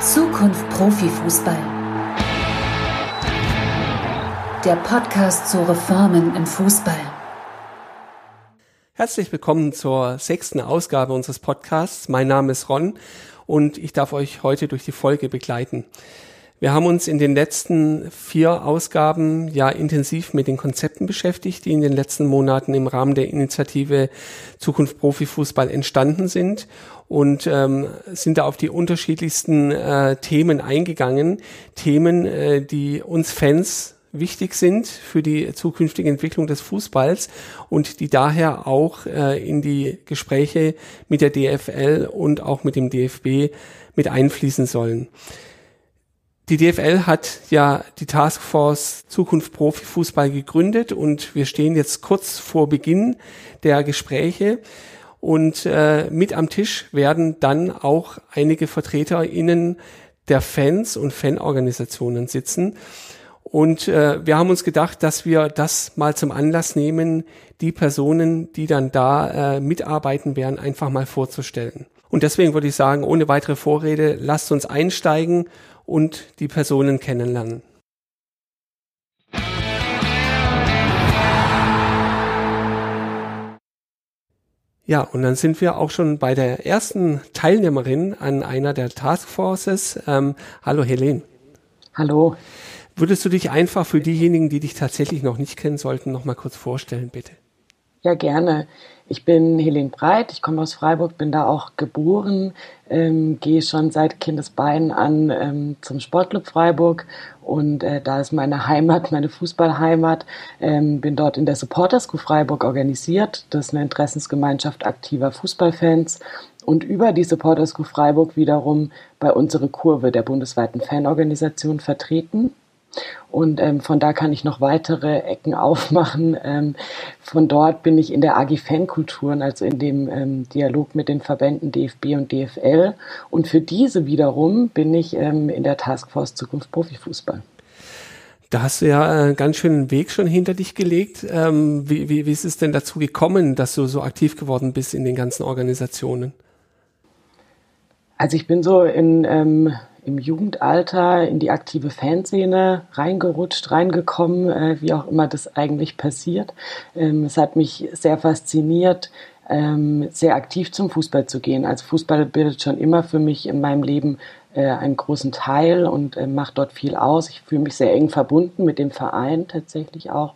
Zukunft Profifußball. Der Podcast zu Reformen im Fußball. Herzlich willkommen zur sechsten Ausgabe unseres Podcasts. Mein Name ist Ron und ich darf euch heute durch die Folge begleiten. Wir haben uns in den letzten vier Ausgaben ja intensiv mit den Konzepten beschäftigt, die in den letzten Monaten im Rahmen der Initiative Zukunft Profifußball entstanden sind und ähm, sind da auf die unterschiedlichsten äh, Themen eingegangen. Themen, äh, die uns Fans wichtig sind für die zukünftige Entwicklung des Fußballs und die daher auch äh, in die Gespräche mit der DFL und auch mit dem DFB mit einfließen sollen. Die DFL hat ja die Taskforce Zukunft Profifußball gegründet und wir stehen jetzt kurz vor Beginn der Gespräche. Und äh, mit am Tisch werden dann auch einige VertreterInnen der Fans und Fanorganisationen sitzen. Und äh, wir haben uns gedacht, dass wir das mal zum Anlass nehmen, die Personen, die dann da äh, mitarbeiten werden, einfach mal vorzustellen. Und deswegen würde ich sagen, ohne weitere Vorrede, lasst uns einsteigen und die Personen kennenlernen. Ja, und dann sind wir auch schon bei der ersten Teilnehmerin an einer der Taskforces. Ähm, hallo Helen. Hallo. Würdest du dich einfach für diejenigen, die dich tatsächlich noch nicht kennen sollten, noch mal kurz vorstellen, bitte? Ja, gerne. Ich bin Helene Breit, ich komme aus Freiburg, bin da auch geboren, ähm, gehe schon seit Kindesbeinen an ähm, zum Sportclub Freiburg und äh, da ist meine Heimat, meine Fußballheimat. Ähm, bin dort in der Supporters School Freiburg organisiert. Das ist eine Interessensgemeinschaft aktiver Fußballfans. Und über die Supporters School Freiburg wiederum bei unserer Kurve der bundesweiten Fanorganisation vertreten. Und ähm, von da kann ich noch weitere Ecken aufmachen. Ähm, von dort bin ich in der AG Fankulturen, also in dem ähm, Dialog mit den Verbänden DFB und DFL. Und für diese wiederum bin ich ähm, in der Taskforce Zukunft Profifußball. Da hast du ja einen ganz schönen Weg schon hinter dich gelegt. Ähm, wie, wie, wie ist es denn dazu gekommen, dass du so aktiv geworden bist in den ganzen Organisationen? Also ich bin so in ähm, im Jugendalter in die aktive Fanszene reingerutscht, reingekommen, äh, wie auch immer das eigentlich passiert. Ähm, es hat mich sehr fasziniert, ähm, sehr aktiv zum Fußball zu gehen. Also Fußball bildet schon immer für mich in meinem Leben äh, einen großen Teil und äh, macht dort viel aus. Ich fühle mich sehr eng verbunden mit dem Verein tatsächlich auch.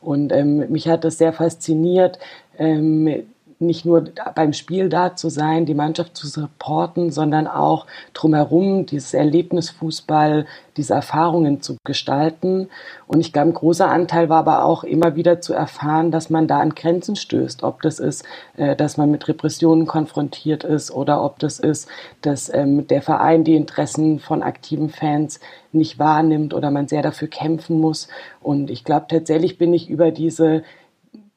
Und ähm, mich hat das sehr fasziniert, ähm, nicht nur beim Spiel da zu sein, die Mannschaft zu supporten, sondern auch drumherum dieses Erlebnis Fußball, diese Erfahrungen zu gestalten. Und ich glaube, ein großer Anteil war aber auch immer wieder zu erfahren, dass man da an Grenzen stößt. Ob das ist, äh, dass man mit Repressionen konfrontiert ist oder ob das ist, dass ähm, der Verein die Interessen von aktiven Fans nicht wahrnimmt oder man sehr dafür kämpfen muss. Und ich glaube, tatsächlich bin ich über diese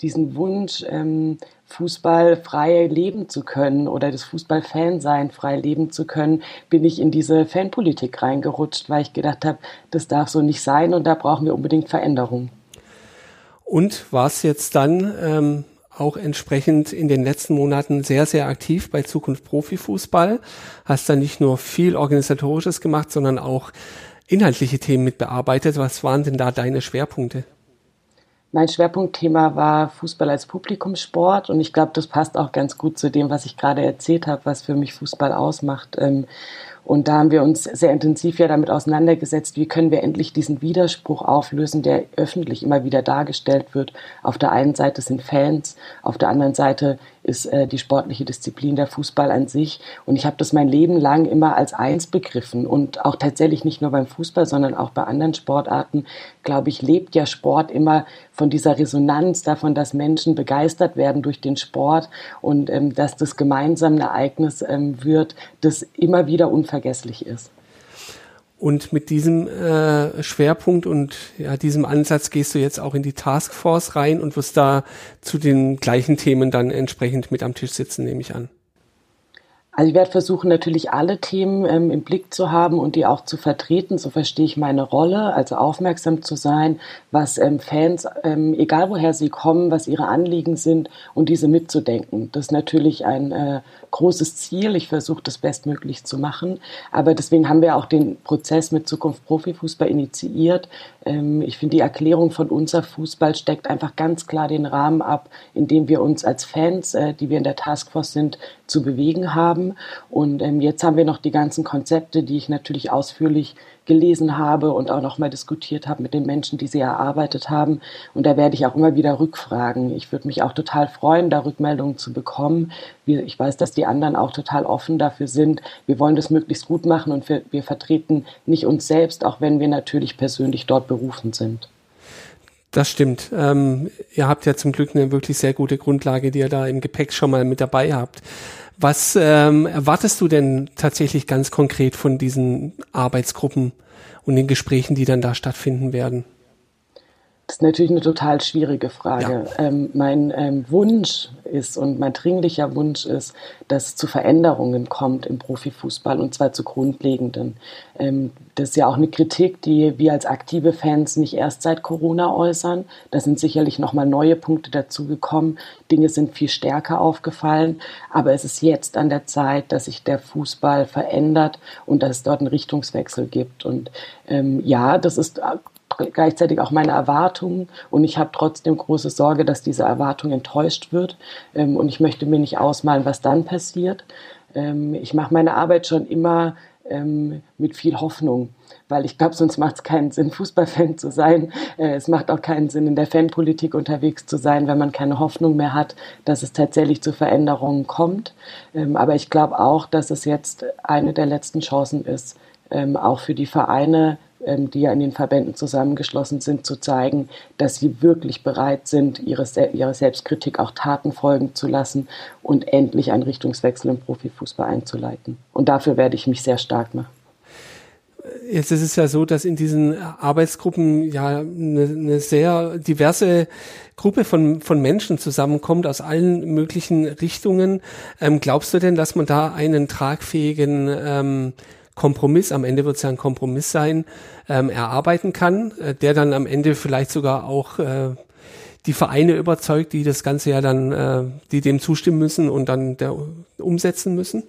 diesen Wunsch, ähm, Fußball frei leben zu können oder das Fußballfan sein frei leben zu können, bin ich in diese Fanpolitik reingerutscht, weil ich gedacht habe, das darf so nicht sein und da brauchen wir unbedingt Veränderungen. Und war es jetzt dann ähm, auch entsprechend in den letzten Monaten sehr, sehr aktiv bei Zukunft Profifußball? Hast dann nicht nur viel Organisatorisches gemacht, sondern auch inhaltliche Themen mitbearbeitet. Was waren denn da deine Schwerpunkte? Mein Schwerpunktthema war Fußball als Publikumssport und ich glaube, das passt auch ganz gut zu dem, was ich gerade erzählt habe, was für mich Fußball ausmacht. Ähm, und da haben wir uns sehr intensiv ja damit auseinandergesetzt, wie können wir endlich diesen Widerspruch auflösen, der öffentlich immer wieder dargestellt wird. Auf der einen Seite sind Fans, auf der anderen Seite ist äh, die sportliche Disziplin der Fußball an sich. Und ich habe das mein Leben lang immer als eins begriffen. Und auch tatsächlich nicht nur beim Fußball, sondern auch bei anderen Sportarten, glaube ich, lebt ja Sport immer von dieser Resonanz, davon, dass Menschen begeistert werden durch den Sport und ähm, dass das gemeinsam ein Ereignis ähm, wird, das immer wieder unvergesslich ist. Und mit diesem äh, Schwerpunkt und ja, diesem Ansatz gehst du jetzt auch in die Taskforce rein und wirst da zu den gleichen Themen dann entsprechend mit am Tisch sitzen, nehme ich an. Also ich werde versuchen, natürlich alle Themen ähm, im Blick zu haben und die auch zu vertreten. So verstehe ich meine Rolle, also aufmerksam zu sein, was ähm, Fans, ähm, egal woher sie kommen, was ihre Anliegen sind und diese mitzudenken. Das ist natürlich ein äh, großes Ziel. Ich versuche das bestmöglich zu machen. Aber deswegen haben wir auch den Prozess mit Zukunft Profifußball initiiert. Ähm, ich finde, die Erklärung von unser Fußball steckt einfach ganz klar den Rahmen ab, in dem wir uns als Fans, äh, die wir in der Taskforce sind, zu bewegen haben. Und ähm, jetzt haben wir noch die ganzen Konzepte, die ich natürlich ausführlich gelesen habe und auch noch mal diskutiert habe mit den Menschen, die sie erarbeitet haben. Und da werde ich auch immer wieder rückfragen. Ich würde mich auch total freuen, da Rückmeldungen zu bekommen. Ich weiß, dass die anderen auch total offen dafür sind. Wir wollen das möglichst gut machen und wir, wir vertreten nicht uns selbst, auch wenn wir natürlich persönlich dort berufen sind. Das stimmt. Ähm, ihr habt ja zum Glück eine wirklich sehr gute Grundlage, die ihr da im Gepäck schon mal mit dabei habt. Was ähm, erwartest du denn tatsächlich ganz konkret von diesen Arbeitsgruppen und den Gesprächen, die dann da stattfinden werden? Das ist natürlich eine total schwierige Frage. Ja. Ähm, mein ähm, Wunsch ist und mein dringlicher Wunsch ist, dass es zu Veränderungen kommt im Profifußball und zwar zu grundlegenden. Ähm, das ist ja auch eine Kritik, die wir als aktive Fans nicht erst seit Corona äußern. Da sind sicherlich nochmal neue Punkte dazugekommen. Dinge sind viel stärker aufgefallen. Aber es ist jetzt an der Zeit, dass sich der Fußball verändert und dass es dort einen Richtungswechsel gibt. Und ähm, ja, das ist gleichzeitig auch meine Erwartungen und ich habe trotzdem große Sorge, dass diese Erwartung enttäuscht wird ähm, und ich möchte mir nicht ausmalen, was dann passiert. Ähm, ich mache meine Arbeit schon immer ähm, mit viel Hoffnung, weil ich glaube, sonst macht es keinen Sinn, Fußballfan zu sein. Äh, es macht auch keinen Sinn, in der Fanpolitik unterwegs zu sein, wenn man keine Hoffnung mehr hat, dass es tatsächlich zu Veränderungen kommt. Ähm, aber ich glaube auch, dass es jetzt eine der letzten Chancen ist, ähm, auch für die Vereine die ja in den Verbänden zusammengeschlossen sind, zu zeigen, dass sie wirklich bereit sind, ihre, ihre Selbstkritik auch Taten folgen zu lassen und endlich einen Richtungswechsel im Profifußball einzuleiten. Und dafür werde ich mich sehr stark machen. Jetzt ist es ja so, dass in diesen Arbeitsgruppen ja eine, eine sehr diverse Gruppe von, von Menschen zusammenkommt aus allen möglichen Richtungen. Ähm, glaubst du denn, dass man da einen tragfähigen ähm, Kompromiss, am Ende wird es ja ein Kompromiss sein, ähm, erarbeiten kann, äh, der dann am Ende vielleicht sogar auch äh, die Vereine überzeugt, die das Ganze ja dann, äh, die dem zustimmen müssen und dann der, umsetzen müssen?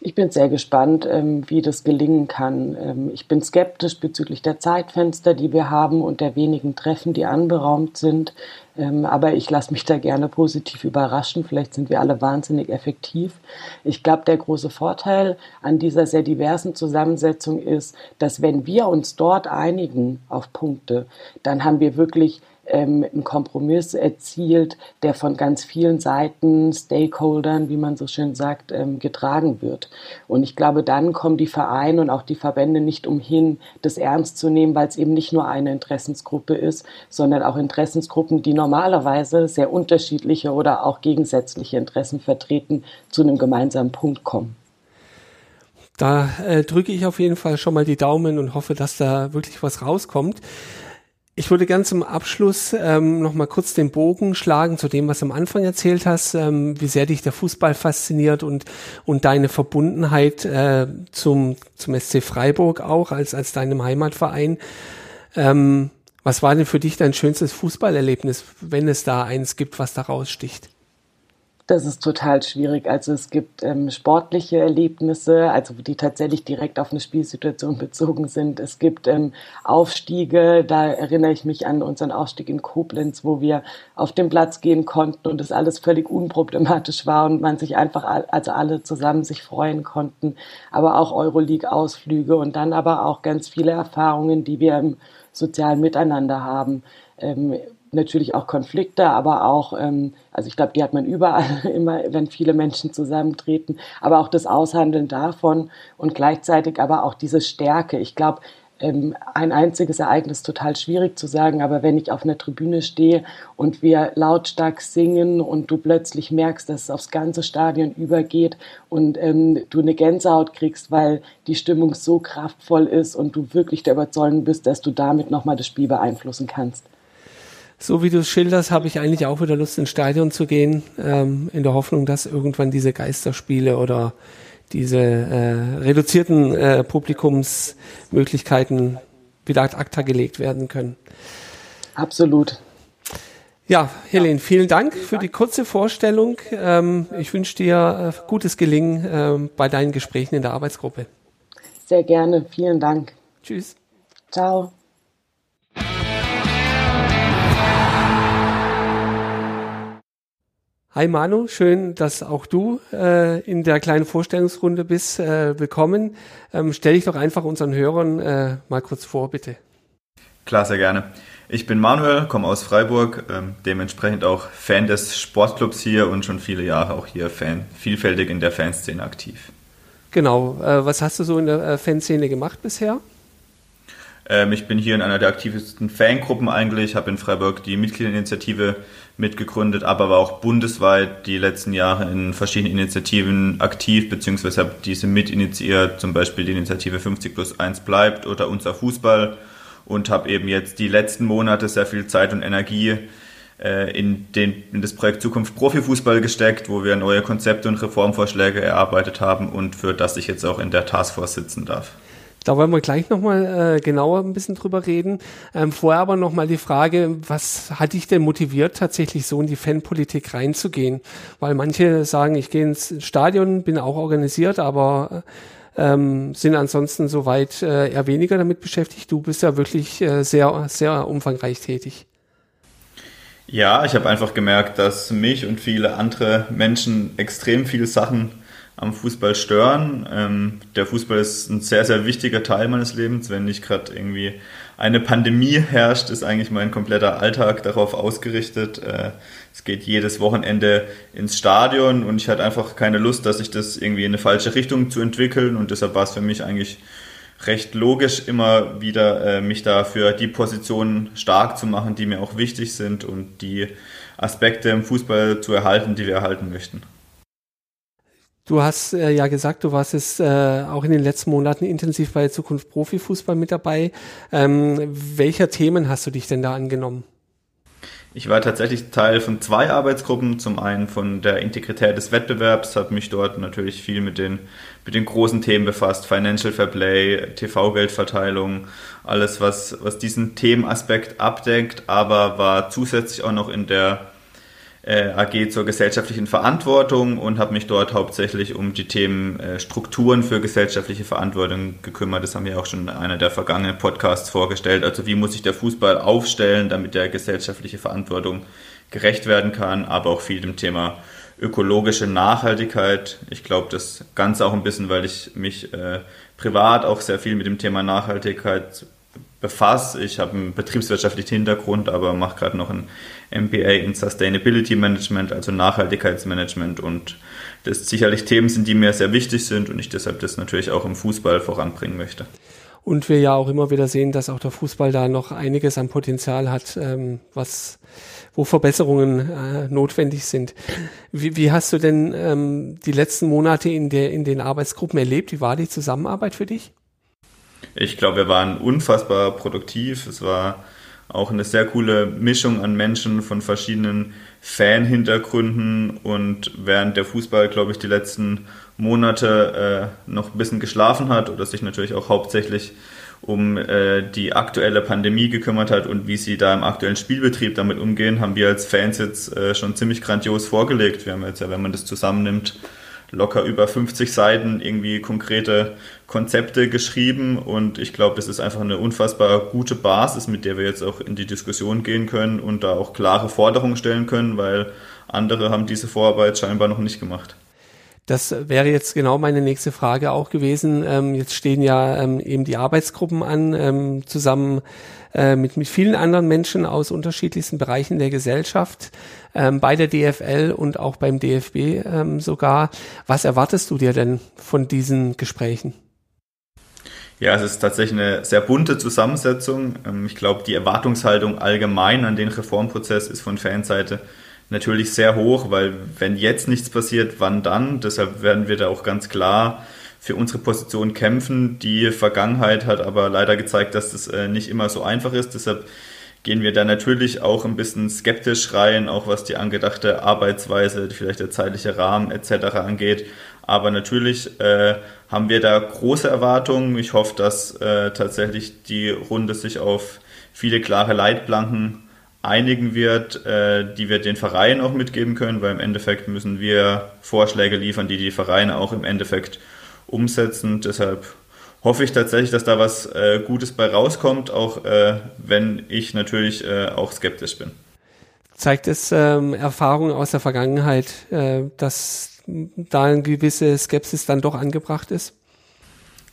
Ich bin sehr gespannt, ähm, wie das gelingen kann. Ähm, ich bin skeptisch bezüglich der Zeitfenster, die wir haben und der wenigen Treffen, die anberaumt sind. Ähm, aber ich lasse mich da gerne positiv überraschen. Vielleicht sind wir alle wahnsinnig effektiv. Ich glaube, der große Vorteil an dieser sehr diversen Zusammensetzung ist, dass wenn wir uns dort einigen auf Punkte, dann haben wir wirklich ähm, einen Kompromiss erzielt, der von ganz vielen Seiten, Stakeholdern, wie man so schön sagt, ähm, getragen wird. Und ich glaube, dann kommen die Vereine und auch die Verbände nicht umhin, das ernst zu nehmen, weil es eben nicht nur eine Interessensgruppe ist, sondern auch Interessensgruppen, die normalerweise sehr unterschiedliche oder auch gegensätzliche Interessen vertreten, zu einem gemeinsamen Punkt kommen. Da äh, drücke ich auf jeden Fall schon mal die Daumen und hoffe, dass da wirklich was rauskommt. Ich würde gern zum Abschluss ähm, noch mal kurz den Bogen schlagen zu dem, was du am Anfang erzählt hast, ähm, wie sehr dich der Fußball fasziniert und und deine Verbundenheit äh, zum zum SC Freiburg auch als als deinem Heimatverein. Ähm, was war denn für dich dein schönstes Fußballerlebnis, wenn es da eins gibt, was da raussticht? Das ist total schwierig. Also es gibt ähm, sportliche Erlebnisse, also die tatsächlich direkt auf eine Spielsituation bezogen sind. Es gibt ähm, Aufstiege, da erinnere ich mich an unseren Aufstieg in Koblenz, wo wir auf den Platz gehen konnten und es alles völlig unproblematisch war und man sich einfach, also alle zusammen sich freuen konnten. Aber auch Euroleague-Ausflüge und dann aber auch ganz viele Erfahrungen, die wir im sozialen Miteinander haben. Ähm, natürlich auch Konflikte, aber auch, ähm, also ich glaube, die hat man überall immer, wenn viele Menschen zusammentreten, aber auch das Aushandeln davon und gleichzeitig aber auch diese Stärke. Ich glaube, ähm, ein einziges Ereignis total schwierig zu sagen, aber wenn ich auf einer Tribüne stehe und wir lautstark singen und du plötzlich merkst, dass es aufs ganze Stadion übergeht und ähm, du eine Gänsehaut kriegst, weil die Stimmung so kraftvoll ist und du wirklich der Überzeugung bist, dass du damit nochmal das Spiel beeinflussen kannst. So wie du es schilderst, habe ich eigentlich auch wieder Lust, ins Stadion zu gehen, ähm, in der Hoffnung, dass irgendwann diese Geisterspiele oder diese äh, reduzierten äh, Publikumsmöglichkeiten wieder ad acta gelegt werden können. Absolut. Ja, Helene, vielen Dank für die kurze Vorstellung. Ähm, ich wünsche dir äh, gutes Gelingen ähm, bei deinen Gesprächen in der Arbeitsgruppe. Sehr gerne, vielen Dank. Tschüss. Ciao. Hi Manu, schön, dass auch du äh, in der kleinen Vorstellungsrunde bist. Äh, willkommen. Ähm, stell dich doch einfach unseren Hörern äh, mal kurz vor, bitte. Klar, sehr gerne. Ich bin Manuel, komme aus Freiburg, ähm, dementsprechend auch Fan des Sportclubs hier und schon viele Jahre auch hier Fan, vielfältig in der Fanszene aktiv. Genau. Äh, was hast du so in der äh, Fanszene gemacht bisher? Ähm, ich bin hier in einer der aktivsten Fangruppen eigentlich, habe in Freiburg die Mitgliederinitiative mitgegründet, aber war auch bundesweit die letzten Jahre in verschiedenen Initiativen aktiv, beziehungsweise habe diese mitinitiiert, zum Beispiel die Initiative 50 plus 1 bleibt oder unser Fußball und habe eben jetzt die letzten Monate sehr viel Zeit und Energie äh, in, den, in das Projekt Zukunft Profifußball gesteckt, wo wir neue Konzepte und Reformvorschläge erarbeitet haben und für das ich jetzt auch in der Taskforce sitzen darf. Da wollen wir gleich nochmal äh, genauer ein bisschen drüber reden. Ähm, vorher aber nochmal die Frage, was hat dich denn motiviert, tatsächlich so in die Fanpolitik reinzugehen? Weil manche sagen, ich gehe ins Stadion, bin auch organisiert, aber ähm, sind ansonsten soweit äh, eher weniger damit beschäftigt. Du bist ja wirklich äh, sehr, sehr umfangreich tätig. Ja, ich habe einfach gemerkt, dass mich und viele andere Menschen extrem viele Sachen am Fußball stören. Ähm, der Fußball ist ein sehr, sehr wichtiger Teil meines Lebens. Wenn nicht gerade irgendwie eine Pandemie herrscht, ist eigentlich mein kompletter Alltag darauf ausgerichtet. Äh, es geht jedes Wochenende ins Stadion und ich hatte einfach keine Lust, dass sich das irgendwie in eine falsche Richtung zu entwickeln und deshalb war es für mich eigentlich recht logisch, immer wieder äh, mich da für die Positionen stark zu machen, die mir auch wichtig sind und die Aspekte im Fußball zu erhalten, die wir erhalten möchten. Du hast äh, ja gesagt, du warst jetzt äh, auch in den letzten Monaten intensiv bei Zukunft Profifußball mit dabei. Ähm, welcher Themen hast du dich denn da angenommen? Ich war tatsächlich Teil von zwei Arbeitsgruppen. Zum einen von der Integrität des Wettbewerbs, habe mich dort natürlich viel mit den, mit den großen Themen befasst. Financial Fair Play, TV-Geldverteilung, alles, was, was diesen Themenaspekt abdeckt, aber war zusätzlich auch noch in der AG zur gesellschaftlichen Verantwortung und habe mich dort hauptsächlich um die Themen äh, Strukturen für gesellschaftliche Verantwortung gekümmert. Das haben wir auch schon in einer der vergangenen Podcasts vorgestellt. Also wie muss sich der Fußball aufstellen, damit der gesellschaftliche Verantwortung gerecht werden kann, aber auch viel dem Thema ökologische Nachhaltigkeit. Ich glaube, das Ganze auch ein bisschen, weil ich mich äh, privat auch sehr viel mit dem Thema Nachhaltigkeit befasse. Ich habe einen betriebswirtschaftlichen Hintergrund, aber mache gerade noch ein MBA in Sustainability Management, also Nachhaltigkeitsmanagement und das sicherlich Themen sind, die mir sehr wichtig sind und ich deshalb das natürlich auch im Fußball voranbringen möchte. Und wir ja auch immer wieder sehen, dass auch der Fußball da noch einiges an Potenzial hat, ähm, was, wo Verbesserungen äh, notwendig sind. Wie, wie hast du denn ähm, die letzten Monate in, der, in den Arbeitsgruppen erlebt? Wie war die Zusammenarbeit für dich? Ich glaube, wir waren unfassbar produktiv. Es war auch eine sehr coole Mischung an Menschen von verschiedenen Fan-Hintergründen und während der Fußball, glaube ich, die letzten Monate äh, noch ein bisschen geschlafen hat oder sich natürlich auch hauptsächlich um äh, die aktuelle Pandemie gekümmert hat und wie sie da im aktuellen Spielbetrieb damit umgehen, haben wir als Fans jetzt äh, schon ziemlich grandios vorgelegt. Wir haben jetzt ja, wenn man das zusammennimmt, locker über 50 Seiten irgendwie konkrete Konzepte geschrieben und ich glaube, das ist einfach eine unfassbar gute Basis, mit der wir jetzt auch in die Diskussion gehen können und da auch klare Forderungen stellen können, weil andere haben diese Vorarbeit scheinbar noch nicht gemacht. Das wäre jetzt genau meine nächste Frage auch gewesen. Ähm, jetzt stehen ja ähm, eben die Arbeitsgruppen an, ähm, zusammen äh, mit, mit vielen anderen Menschen aus unterschiedlichsten Bereichen der Gesellschaft, ähm, bei der DFL und auch beim DFB ähm, sogar. Was erwartest du dir denn von diesen Gesprächen? Ja, es ist tatsächlich eine sehr bunte Zusammensetzung. Ähm, ich glaube, die Erwartungshaltung allgemein an den Reformprozess ist von Fanseite natürlich sehr hoch, weil wenn jetzt nichts passiert, wann dann? Deshalb werden wir da auch ganz klar für unsere Position kämpfen. Die Vergangenheit hat aber leider gezeigt, dass das äh, nicht immer so einfach ist. Deshalb gehen wir da natürlich auch ein bisschen skeptisch rein, auch was die angedachte Arbeitsweise, vielleicht der zeitliche Rahmen etc. angeht. Aber natürlich äh, haben wir da große Erwartungen. Ich hoffe, dass äh, tatsächlich die Runde sich auf viele klare Leitplanken einigen wird, äh, die wir den Vereinen auch mitgeben können, weil im Endeffekt müssen wir Vorschläge liefern, die die Vereine auch im Endeffekt umsetzen. Deshalb hoffe ich tatsächlich, dass da was äh, Gutes bei rauskommt, auch äh, wenn ich natürlich äh, auch skeptisch bin. Zeigt es ähm, Erfahrungen aus der Vergangenheit, äh, dass da eine gewisse Skepsis dann doch angebracht ist?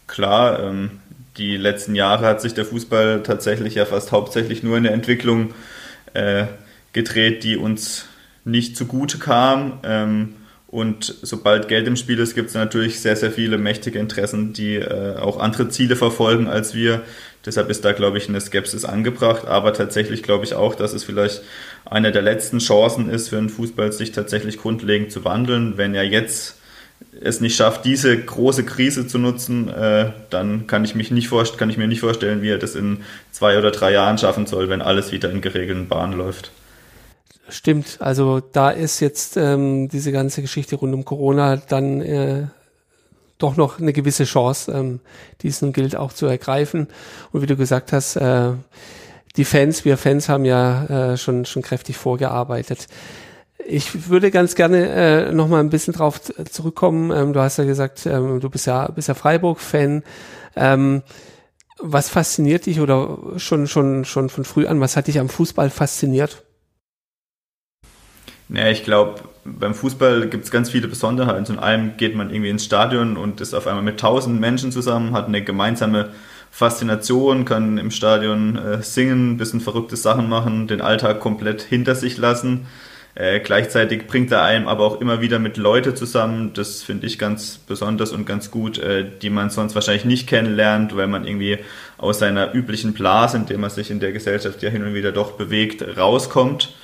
Klar, ähm, die letzten Jahre hat sich der Fußball tatsächlich ja fast hauptsächlich nur in der Entwicklung äh, gedreht, die uns nicht zugute kam. Ähm, und sobald Geld im Spiel ist, gibt es natürlich sehr, sehr viele mächtige Interessen, die äh, auch andere Ziele verfolgen als wir. Deshalb ist da, glaube ich, eine Skepsis angebracht. Aber tatsächlich glaube ich auch, dass es vielleicht eine der letzten Chancen ist für den Fußball, sich tatsächlich grundlegend zu wandeln. Wenn er jetzt es nicht schafft, diese große Krise zu nutzen, äh, dann kann ich, mich nicht kann ich mir nicht vorstellen, wie er das in zwei oder drei Jahren schaffen soll, wenn alles wieder in geregelten Bahnen läuft. Stimmt, also da ist jetzt ähm, diese ganze Geschichte rund um Corona dann äh, doch noch eine gewisse Chance, ähm, diesen gilt auch zu ergreifen. Und wie du gesagt hast, äh, die Fans, wir Fans haben ja äh, schon, schon kräftig vorgearbeitet. Ich würde ganz gerne äh, noch mal ein bisschen drauf zurückkommen. Ähm, du hast ja gesagt, ähm, du bist ja, bist ja Freiburg-Fan. Ähm, was fasziniert dich oder schon, schon, schon von früh an, was hat dich am Fußball fasziniert? Naja, ich glaube, beim Fußball gibt es ganz viele Besonderheiten. Zum einen geht man irgendwie ins Stadion und ist auf einmal mit tausend Menschen zusammen, hat eine gemeinsame Faszination, kann im Stadion äh, singen, ein bisschen verrückte Sachen machen, den Alltag komplett hinter sich lassen. Äh, gleichzeitig bringt er einem aber auch immer wieder mit Leute zusammen. Das finde ich ganz besonders und ganz gut, äh, die man sonst wahrscheinlich nicht kennenlernt, weil man irgendwie aus seiner üblichen Blase, in der man sich in der Gesellschaft ja hin und wieder doch bewegt, rauskommt.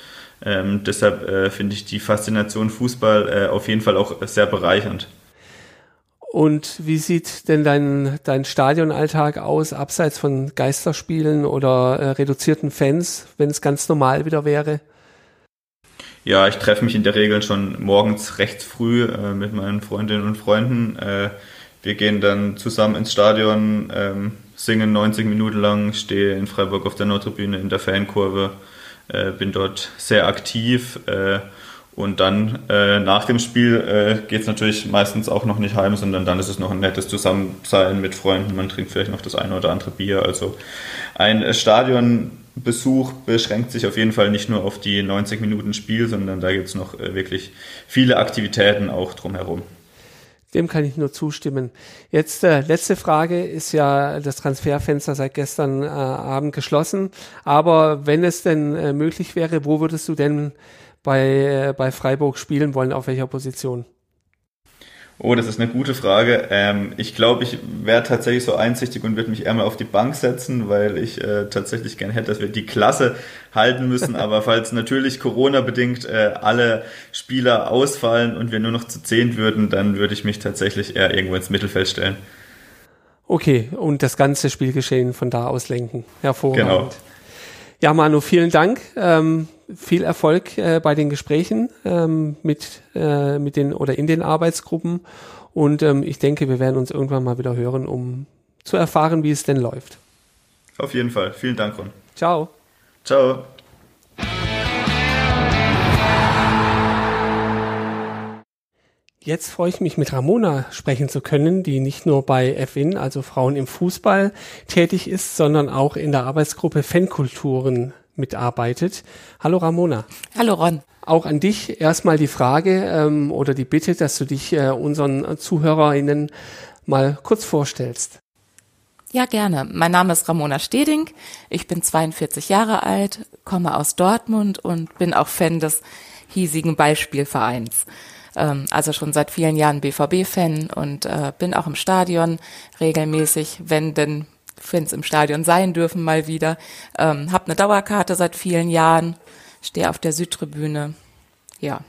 Ähm, deshalb äh, finde ich die Faszination Fußball äh, auf jeden Fall auch sehr bereichernd. Und wie sieht denn dein, dein Stadionalltag aus, abseits von Geisterspielen oder äh, reduzierten Fans, wenn es ganz normal wieder wäre? Ja, ich treffe mich in der Regel schon morgens recht früh äh, mit meinen Freundinnen und Freunden. Äh, wir gehen dann zusammen ins Stadion, ähm, singen 90 Minuten lang, stehe in Freiburg auf der Nordtribüne in der Fankurve äh, bin dort sehr aktiv. Äh, und dann äh, nach dem Spiel äh, geht es natürlich meistens auch noch nicht heim, sondern dann ist es noch ein nettes Zusammensein mit Freunden. Man trinkt vielleicht noch das eine oder andere Bier. Also ein Stadionbesuch beschränkt sich auf jeden Fall nicht nur auf die 90 Minuten Spiel, sondern da gibt es noch äh, wirklich viele Aktivitäten auch drumherum. Dem kann ich nur zustimmen. Jetzt äh, letzte Frage ist ja das Transferfenster seit gestern äh, Abend geschlossen. Aber wenn es denn äh, möglich wäre, wo würdest du denn bei, äh, bei Freiburg spielen wollen? Auf welcher Position? Oh, das ist eine gute Frage. Ähm, ich glaube, ich wäre tatsächlich so einsichtig und würde mich eher mal auf die Bank setzen, weil ich äh, tatsächlich gerne hätte, dass wir die Klasse halten müssen. Aber falls natürlich Corona-bedingt äh, alle Spieler ausfallen und wir nur noch zu zehn würden, dann würde ich mich tatsächlich eher irgendwo ins Mittelfeld stellen. Okay, und das ganze Spielgeschehen von da aus lenken. Hervorragend. Genau. Ja, Manu, vielen Dank. Ähm, viel Erfolg äh, bei den Gesprächen ähm, mit, äh, mit den oder in den Arbeitsgruppen. Und ähm, ich denke, wir werden uns irgendwann mal wieder hören, um zu erfahren, wie es denn läuft. Auf jeden Fall. Vielen Dank, Ron. Ciao. Ciao. Jetzt freue ich mich mit Ramona sprechen zu können, die nicht nur bei FIN, also Frauen im Fußball, tätig ist, sondern auch in der Arbeitsgruppe Fankulturen mitarbeitet. Hallo Ramona. Hallo Ron. Auch an dich erstmal die Frage ähm, oder die Bitte, dass du dich äh, unseren ZuhörerInnen mal kurz vorstellst. Ja, gerne. Mein Name ist Ramona Steding. Ich bin 42 Jahre alt, komme aus Dortmund und bin auch Fan des hiesigen Beispielvereins ähm, also schon seit vielen Jahren BVB-Fan und äh, bin auch im Stadion regelmäßig, wenn denn Fans im Stadion sein dürfen mal wieder. Ähm, hab eine Dauerkarte seit vielen Jahren, stehe auf der Südtribüne. Ja.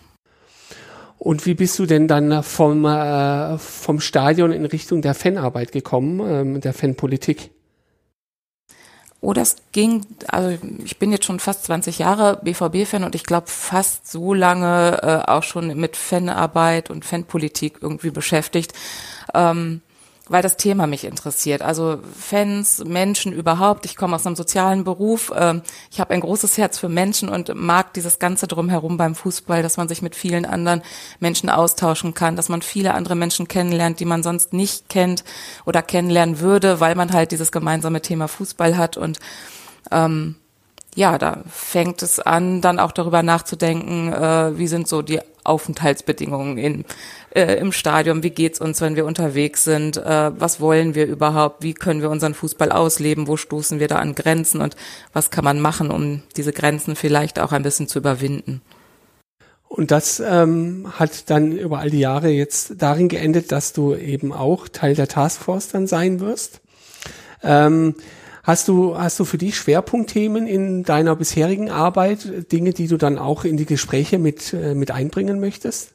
Und wie bist du denn dann vom, äh, vom Stadion in Richtung der Fanarbeit gekommen, ähm, der Fanpolitik? Oh, das ging, also ich bin jetzt schon fast 20 Jahre BVB-Fan und ich glaube fast so lange äh, auch schon mit Fanarbeit und Fanpolitik irgendwie beschäftigt. Ähm, weil das Thema mich interessiert. Also Fans, Menschen überhaupt. Ich komme aus einem sozialen Beruf. Ähm, ich habe ein großes Herz für Menschen und mag dieses Ganze drumherum beim Fußball, dass man sich mit vielen anderen Menschen austauschen kann, dass man viele andere Menschen kennenlernt, die man sonst nicht kennt oder kennenlernen würde, weil man halt dieses gemeinsame Thema Fußball hat und ähm, ja, da fängt es an, dann auch darüber nachzudenken, äh, wie sind so die Aufenthaltsbedingungen in, äh, im Stadion, wie geht's uns, wenn wir unterwegs sind, äh, was wollen wir überhaupt, wie können wir unseren Fußball ausleben, wo stoßen wir da an Grenzen? Und was kann man machen, um diese Grenzen vielleicht auch ein bisschen zu überwinden. Und das ähm, hat dann über all die Jahre jetzt darin geendet, dass du eben auch Teil der Taskforce dann sein wirst. Ähm, Hast du, hast du für dich Schwerpunktthemen in deiner bisherigen Arbeit, Dinge, die du dann auch in die Gespräche mit, äh, mit einbringen möchtest?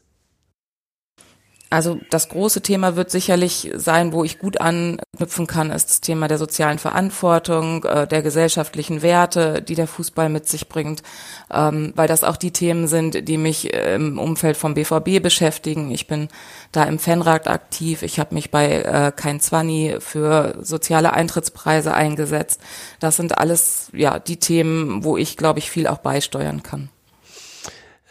Also das große Thema wird sicherlich sein, wo ich gut anknüpfen kann, ist das Thema der sozialen Verantwortung, äh, der gesellschaftlichen Werte, die der Fußball mit sich bringt, ähm, weil das auch die Themen sind, die mich äh, im Umfeld vom BVB beschäftigen. Ich bin da im Fanrat aktiv. Ich habe mich bei äh, Kein Zwanni für soziale Eintrittspreise eingesetzt. Das sind alles ja die Themen, wo ich glaube ich viel auch beisteuern kann.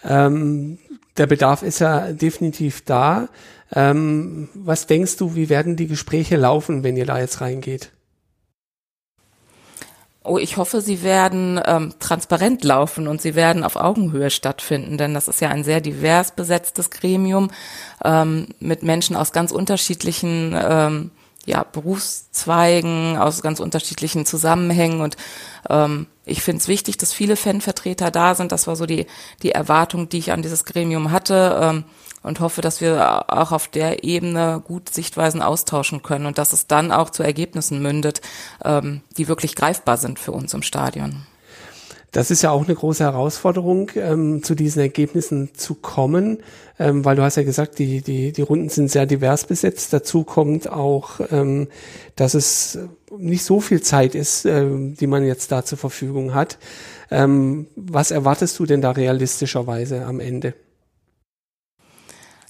Ähm der Bedarf ist ja definitiv da. Ähm, was denkst du, wie werden die Gespräche laufen, wenn ihr da jetzt reingeht? Oh, ich hoffe, sie werden ähm, transparent laufen und sie werden auf Augenhöhe stattfinden, denn das ist ja ein sehr divers besetztes Gremium ähm, mit Menschen aus ganz unterschiedlichen ähm, ja, Berufszweigen, aus ganz unterschiedlichen Zusammenhängen und ähm, ich finde es wichtig, dass viele Fanvertreter da sind. Das war so die, die Erwartung, die ich an dieses Gremium hatte ähm, und hoffe, dass wir auch auf der Ebene gut Sichtweisen austauschen können und dass es dann auch zu Ergebnissen mündet, ähm, die wirklich greifbar sind für uns im Stadion. Das ist ja auch eine große Herausforderung, ähm, zu diesen Ergebnissen zu kommen, ähm, weil du hast ja gesagt, die, die, die Runden sind sehr divers besetzt. Dazu kommt auch, ähm, dass es nicht so viel Zeit ist, ähm, die man jetzt da zur Verfügung hat. Ähm, was erwartest du denn da realistischerweise am Ende?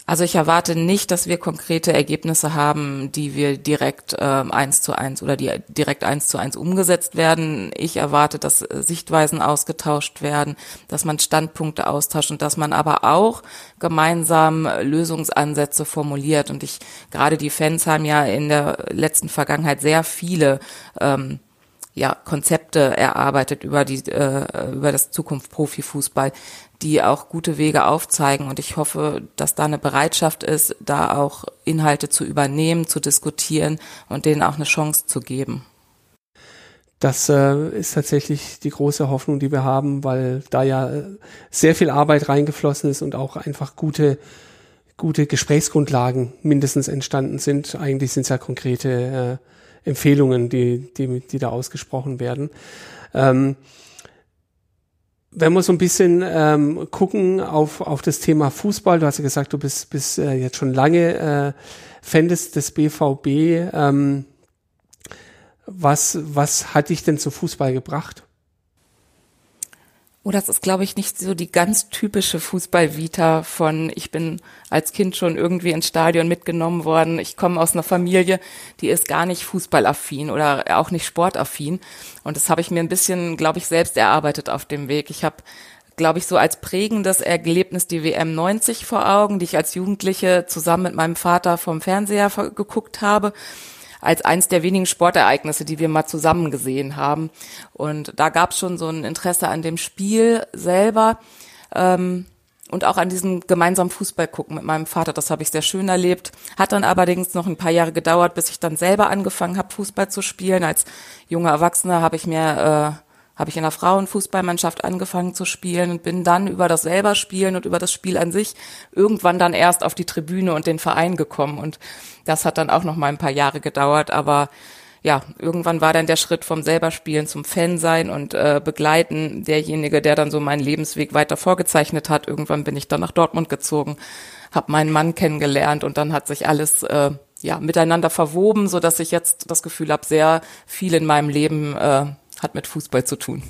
Also ich erwarte nicht, dass wir konkrete Ergebnisse haben, die wir direkt ähm, eins zu eins oder die direkt eins zu eins umgesetzt werden. Ich erwarte, dass äh, Sichtweisen ausgetauscht werden, dass man Standpunkte austauscht und dass man aber auch gemeinsam Lösungsansätze formuliert. Und ich gerade die Fans haben ja in der letzten Vergangenheit sehr viele ähm, ja, Konzepte erarbeitet über die äh, über das Zukunft Profifußball, die auch gute Wege aufzeigen und ich hoffe, dass da eine Bereitschaft ist, da auch Inhalte zu übernehmen, zu diskutieren und denen auch eine Chance zu geben. Das äh, ist tatsächlich die große Hoffnung, die wir haben, weil da ja sehr viel Arbeit reingeflossen ist und auch einfach gute gute Gesprächsgrundlagen mindestens entstanden sind. Eigentlich sind es ja konkrete äh, Empfehlungen, die, die, die da ausgesprochen werden. Ähm, wenn wir so ein bisschen ähm, gucken auf, auf das Thema Fußball, du hast ja gesagt, du bist, bist äh, jetzt schon lange äh, Fan des, des BVB. Ähm, was, was hat dich denn zu Fußball gebracht? Oh, das ist, glaube ich, nicht so die ganz typische Fußballvita von, ich bin als Kind schon irgendwie ins Stadion mitgenommen worden. Ich komme aus einer Familie, die ist gar nicht fußballaffin oder auch nicht sportaffin. Und das habe ich mir ein bisschen, glaube ich, selbst erarbeitet auf dem Weg. Ich habe glaube ich, so als prägendes Erlebnis die WM 90 vor Augen, die ich als Jugendliche zusammen mit meinem Vater vom Fernseher geguckt habe als eins der wenigen Sportereignisse, die wir mal zusammen gesehen haben. Und da gab es schon so ein Interesse an dem Spiel selber. Ähm, und auch an diesem gemeinsamen Fußball gucken mit meinem Vater. Das habe ich sehr schön erlebt. Hat dann allerdings noch ein paar Jahre gedauert, bis ich dann selber angefangen habe, Fußball zu spielen. Als junger Erwachsener habe ich mir äh, habe ich in der Frauenfußballmannschaft angefangen zu spielen und bin dann über das selber Spielen und über das Spiel an sich irgendwann dann erst auf die Tribüne und den Verein gekommen. Und das hat dann auch noch mal ein paar Jahre gedauert, aber ja, irgendwann war dann der Schritt vom selber Spielen zum Fan sein und äh, begleiten derjenige, der dann so meinen Lebensweg weiter vorgezeichnet hat. Irgendwann bin ich dann nach Dortmund gezogen, habe meinen Mann kennengelernt und dann hat sich alles äh, ja miteinander verwoben, so dass ich jetzt das Gefühl habe, sehr viel in meinem Leben äh, hat mit Fußball zu tun.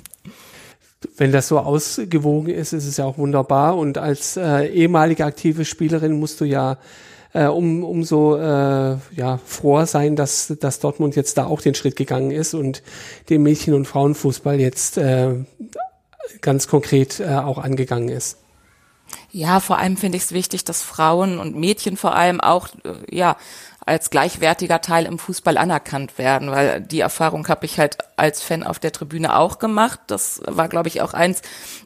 Wenn das so ausgewogen ist, ist es ja auch wunderbar. Und als äh, ehemalige aktive Spielerin musst du ja äh, um, umso äh, ja, froher sein, dass, dass Dortmund jetzt da auch den Schritt gegangen ist und den Mädchen- und Frauenfußball jetzt äh, ganz konkret äh, auch angegangen ist. Ja, vor allem finde ich es wichtig, dass Frauen und Mädchen vor allem auch äh, ja als gleichwertiger Teil im Fußball anerkannt werden, weil die Erfahrung habe ich halt als Fan auf der Tribüne auch gemacht. Das war, glaube ich, auch eins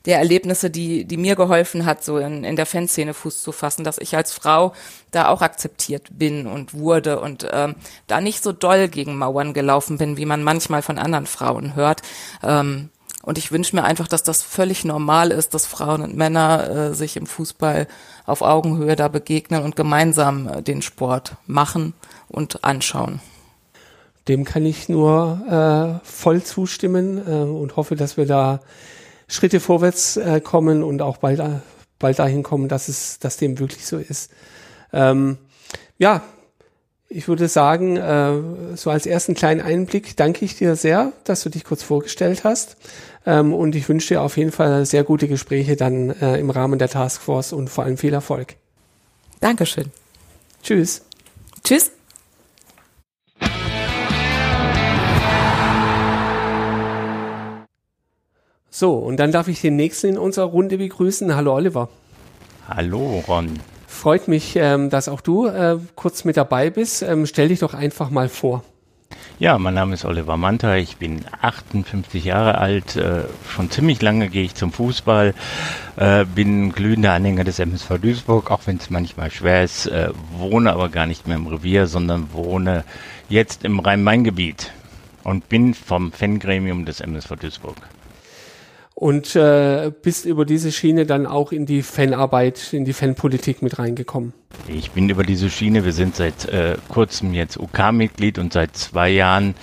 der Erlebnisse, die, die mir geholfen hat, so in, in der Fanszene Fuß zu fassen, dass ich als Frau da auch akzeptiert bin und wurde und ähm, da nicht so doll gegen Mauern gelaufen bin, wie man manchmal von anderen Frauen hört. Ähm, und ich wünsche mir einfach, dass das völlig normal ist, dass Frauen und Männer äh, sich im Fußball auf Augenhöhe da begegnen und gemeinsam äh, den Sport machen und anschauen. Dem kann ich nur äh, voll zustimmen äh, und hoffe, dass wir da Schritte vorwärts äh, kommen und auch bald, äh, bald dahin kommen, dass es, dass dem wirklich so ist. Ähm, ja, ich würde sagen, äh, so als ersten kleinen Einblick danke ich dir sehr, dass du dich kurz vorgestellt hast. Ähm, und ich wünsche dir auf jeden Fall sehr gute Gespräche dann äh, im Rahmen der Taskforce und vor allem viel Erfolg. Dankeschön. Tschüss. Tschüss. So, und dann darf ich den nächsten in unserer Runde begrüßen. Hallo Oliver. Hallo Ron. Freut mich, ähm, dass auch du äh, kurz mit dabei bist. Ähm, stell dich doch einfach mal vor. Ja, mein Name ist Oliver Manta, ich bin 58 Jahre alt, äh, schon ziemlich lange gehe ich zum Fußball, äh, bin glühender Anhänger des MSV Duisburg, auch wenn es manchmal schwer ist, äh, wohne aber gar nicht mehr im Revier, sondern wohne jetzt im Rhein-Main-Gebiet und bin vom Fangremium des MSV Duisburg und äh, bist über diese Schiene dann auch in die Fanarbeit, in die Fanpolitik mit reingekommen. Ich bin über diese Schiene, wir sind seit äh, kurzem jetzt UK-Mitglied und seit zwei Jahren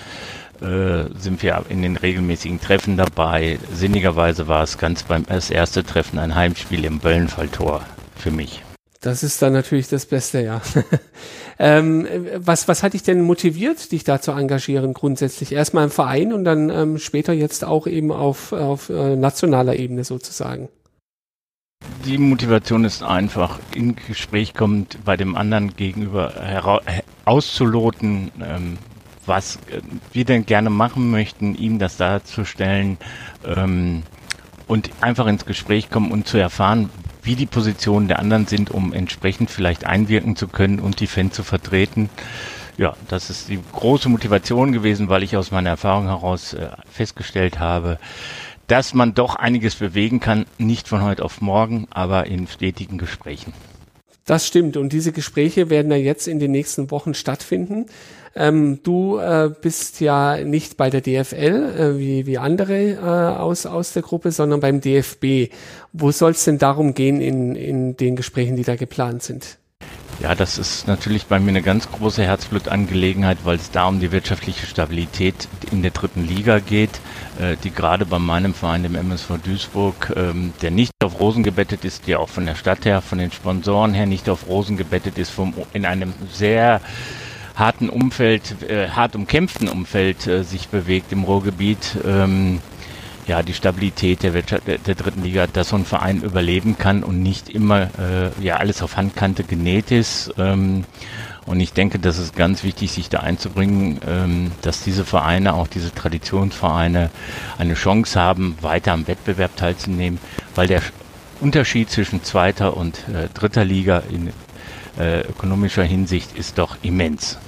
äh, sind wir in den regelmäßigen Treffen dabei. Sinnigerweise war es ganz beim das erste Treffen ein Heimspiel im Böllenfalltor für mich. Das ist dann natürlich das Beste, ja. ähm, was, was hat dich denn motiviert, dich da zu engagieren grundsätzlich? Erstmal im Verein und dann ähm, später jetzt auch eben auf, auf äh, nationaler Ebene sozusagen? Die Motivation ist einfach, in Gespräch kommt, bei dem anderen gegenüber auszuloten, ähm, was äh, wir denn gerne machen möchten, ihm das darzustellen ähm, und einfach ins Gespräch kommen und zu erfahren, wie die Positionen der anderen sind, um entsprechend vielleicht einwirken zu können und die Fans zu vertreten. Ja, das ist die große Motivation gewesen, weil ich aus meiner Erfahrung heraus äh, festgestellt habe, dass man doch einiges bewegen kann, nicht von heute auf morgen, aber in stetigen Gesprächen. Das stimmt. Und diese Gespräche werden ja jetzt in den nächsten Wochen stattfinden. Ähm, du äh, bist ja nicht bei der DFL äh, wie, wie andere äh, aus, aus der Gruppe, sondern beim DFB. Wo soll es denn darum gehen in, in den Gesprächen, die da geplant sind? Ja, das ist natürlich bei mir eine ganz große Herzblutangelegenheit, weil es da um die wirtschaftliche Stabilität in der dritten Liga geht, äh, die gerade bei meinem Verein, dem MSV Duisburg, ähm, der nicht auf Rosen gebettet ist, der auch von der Stadt her, von den Sponsoren her nicht auf Rosen gebettet ist, vom, in einem sehr harten Umfeld, äh, hart umkämpften Umfeld äh, sich bewegt im Ruhrgebiet. Ähm, ja, die Stabilität der, Wirtschaft, der, dritten Liga, dass so ein Verein überleben kann und nicht immer äh, ja alles auf Handkante genäht ist. Ähm, und ich denke, das ist ganz wichtig, sich da einzubringen, ähm, dass diese Vereine, auch diese Traditionsvereine, eine Chance haben, weiter am Wettbewerb teilzunehmen, weil der Unterschied zwischen zweiter und äh, dritter Liga in äh, ökonomischer Hinsicht ist doch immens.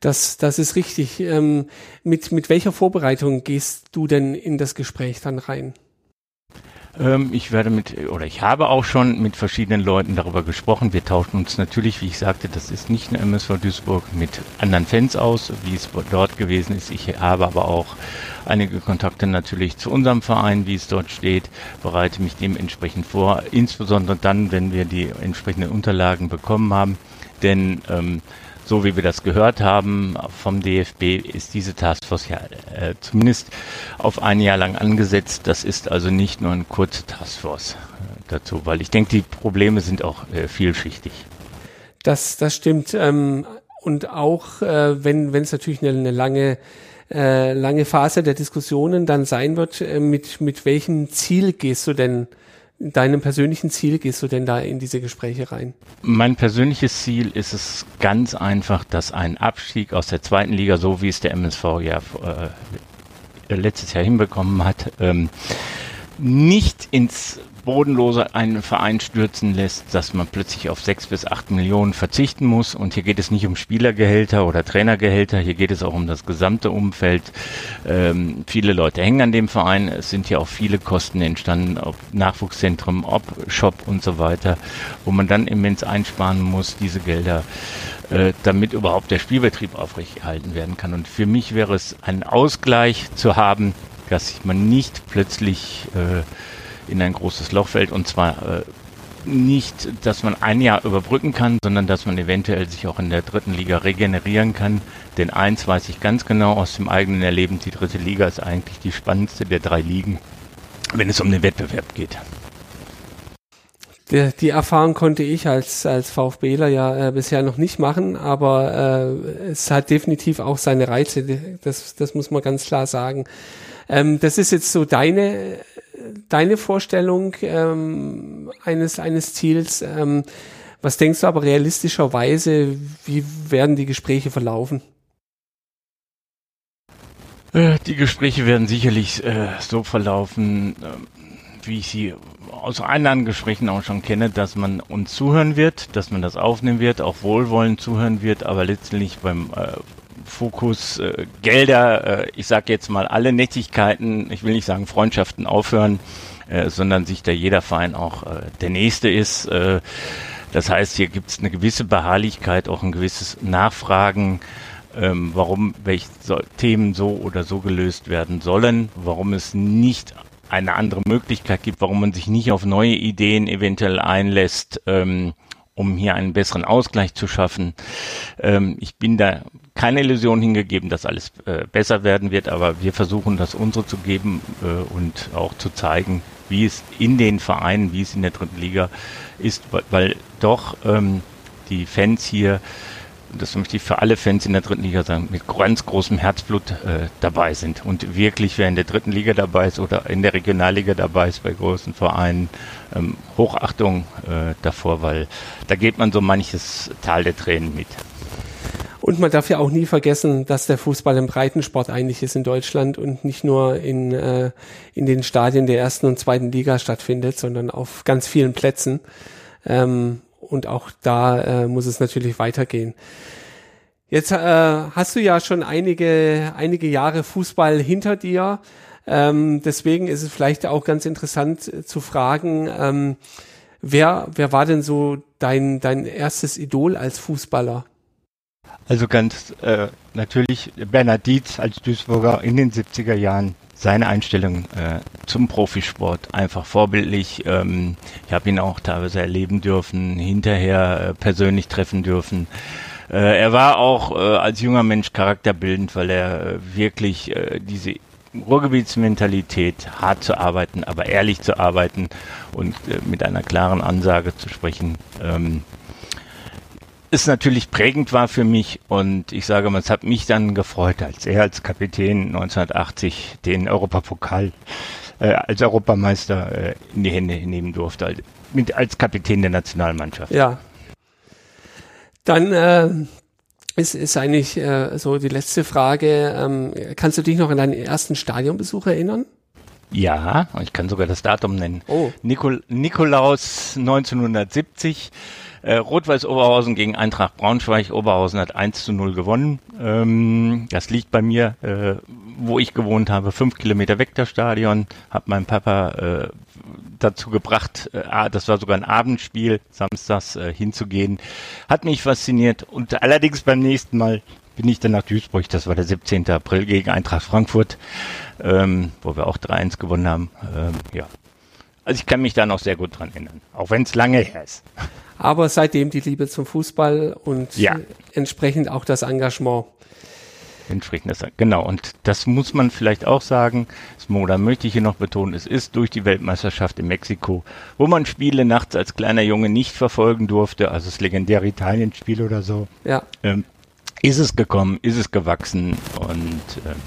Das, das ist richtig. Ähm, mit, mit welcher Vorbereitung gehst du denn in das Gespräch dann rein? Ähm, ich werde mit, oder ich habe auch schon mit verschiedenen Leuten darüber gesprochen. Wir tauschen uns natürlich, wie ich sagte, das ist nicht nur MSV Duisburg, mit anderen Fans aus, wie es dort gewesen ist. Ich habe aber auch einige Kontakte natürlich zu unserem Verein, wie es dort steht, bereite mich dementsprechend vor, insbesondere dann, wenn wir die entsprechenden Unterlagen bekommen haben. Denn ähm, so wie wir das gehört haben vom DFB, ist diese Taskforce ja äh, zumindest auf ein Jahr lang angesetzt. Das ist also nicht nur eine kurze Taskforce äh, dazu, weil ich denke, die Probleme sind auch äh, vielschichtig. Das, das stimmt. Ähm, und auch äh, wenn es natürlich eine, eine lange äh, lange Phase der Diskussionen dann sein wird, äh, mit, mit welchem Ziel gehst du denn, deinem persönlichen Ziel gehst du denn da in diese Gespräche rein? Mein persönliches Ziel ist es ganz einfach, dass ein Abstieg aus der zweiten Liga, so wie es der MSV ja äh, letztes Jahr hinbekommen hat, ähm, nicht ins Bodenlose einen Verein stürzen lässt, dass man plötzlich auf sechs bis acht Millionen verzichten muss. Und hier geht es nicht um Spielergehälter oder Trainergehälter, hier geht es auch um das gesamte Umfeld. Ähm, viele Leute hängen an dem Verein. Es sind ja auch viele Kosten entstanden, ob Nachwuchszentrum, ob Shop und so weiter, wo man dann immens einsparen muss, diese Gelder äh, damit überhaupt der Spielbetrieb aufrechterhalten werden kann. Und für mich wäre es ein Ausgleich zu haben, dass man nicht plötzlich äh, in ein großes Loch fällt und zwar äh, nicht, dass man ein Jahr überbrücken kann, sondern dass man eventuell sich auch in der dritten Liga regenerieren kann. Denn eins weiß ich ganz genau aus dem eigenen Erleben, die dritte Liga ist eigentlich die spannendste der drei Ligen, wenn es um den Wettbewerb geht. Die, die Erfahrung konnte ich als, als VfBler ja äh, bisher noch nicht machen, aber äh, es hat definitiv auch seine Reize, das, das muss man ganz klar sagen. Ähm, das ist jetzt so deine deine Vorstellung ähm, eines, eines Ziels. Ähm, was denkst du aber realistischerweise, wie werden die Gespräche verlaufen? Äh, die Gespräche werden sicherlich äh, so verlaufen, äh, wie ich sie aus anderen Gesprächen auch schon kenne, dass man uns zuhören wird, dass man das aufnehmen wird, auch wohlwollend zuhören wird, aber letztlich beim äh, Fokus äh, Gelder, äh, ich sage jetzt mal alle Nettigkeiten, ich will nicht sagen Freundschaften aufhören, äh, sondern sich da jeder Verein auch äh, der Nächste ist. Äh, das heißt, hier gibt es eine gewisse Beharrlichkeit, auch ein gewisses Nachfragen, ähm, warum welche so, Themen so oder so gelöst werden sollen, warum es nicht eine andere Möglichkeit gibt, warum man sich nicht auf neue Ideen eventuell einlässt. Ähm, um hier einen besseren Ausgleich zu schaffen. Ähm, ich bin da keine Illusion hingegeben, dass alles äh, besser werden wird, aber wir versuchen das unsere zu geben äh, und auch zu zeigen, wie es in den Vereinen, wie es in der dritten Liga ist, weil, doch ähm, die Fans hier das möchte ich für alle Fans in der dritten Liga sagen, mit ganz großem Herzblut äh, dabei sind. Und wirklich, wer in der dritten Liga dabei ist oder in der Regionalliga dabei ist bei großen Vereinen, ähm, Hochachtung äh, davor, weil da geht man so manches Tal der Tränen mit. Und man darf ja auch nie vergessen, dass der Fußball ein Breitensport eigentlich ist in Deutschland und nicht nur in, äh, in den Stadien der ersten und zweiten Liga stattfindet, sondern auf ganz vielen Plätzen. Ähm, und auch da äh, muss es natürlich weitergehen. Jetzt äh, hast du ja schon einige, einige Jahre Fußball hinter dir. Ähm, deswegen ist es vielleicht auch ganz interessant zu fragen, ähm, wer, wer war denn so dein, dein erstes Idol als Fußballer? Also ganz äh, natürlich Bernhard Dietz als Duisburger in den 70er Jahren seine Einstellung äh, zum Profisport einfach vorbildlich. Ähm, ich habe ihn auch teilweise erleben dürfen, hinterher äh, persönlich treffen dürfen. Äh, er war auch äh, als junger Mensch charakterbildend, weil er äh, wirklich äh, diese Ruhrgebietsmentalität, hart zu arbeiten, aber ehrlich zu arbeiten und äh, mit einer klaren Ansage zu sprechen, ähm, es natürlich prägend war für mich und ich sage mal, es hat mich dann gefreut, als er als Kapitän 1980 den Europapokal äh, als Europameister äh, in die Hände nehmen durfte, als, mit, als Kapitän der Nationalmannschaft. Ja. Dann äh, ist, ist eigentlich äh, so die letzte Frage. Ähm, kannst du dich noch an deinen ersten Stadionbesuch erinnern? Ja, ich kann sogar das Datum nennen. Oh. Nikol Nikolaus 1970. Äh, Rot-Weiß Oberhausen gegen Eintracht Braunschweig. Oberhausen hat 1 zu 0 gewonnen. Ähm, das liegt bei mir, äh, wo ich gewohnt habe, fünf Kilometer weg der Stadion. Hab meinen Papa äh, dazu gebracht, äh, das war sogar ein Abendspiel, samstags äh, hinzugehen. Hat mich fasziniert und allerdings beim nächsten Mal bin ich dann nach Duisburg, das war der 17. April gegen Eintracht Frankfurt, ähm, wo wir auch 3-1 gewonnen haben. Ähm, ja. Also ich kann mich da noch sehr gut dran erinnern, auch wenn es lange her ist. Aber seitdem die Liebe zum Fußball und Ja. entsprechend auch das Engagement. Entsprechend das, genau. Und das muss man vielleicht auch sagen, das, oder möchte ich hier noch betonen, es ist durch die Weltmeisterschaft in Mexiko, wo man Spiele nachts als kleiner Junge nicht verfolgen durfte, also das legendäre Italien-Spiel oder so, Ja, ähm, ist es gekommen, ist es gewachsen und ähm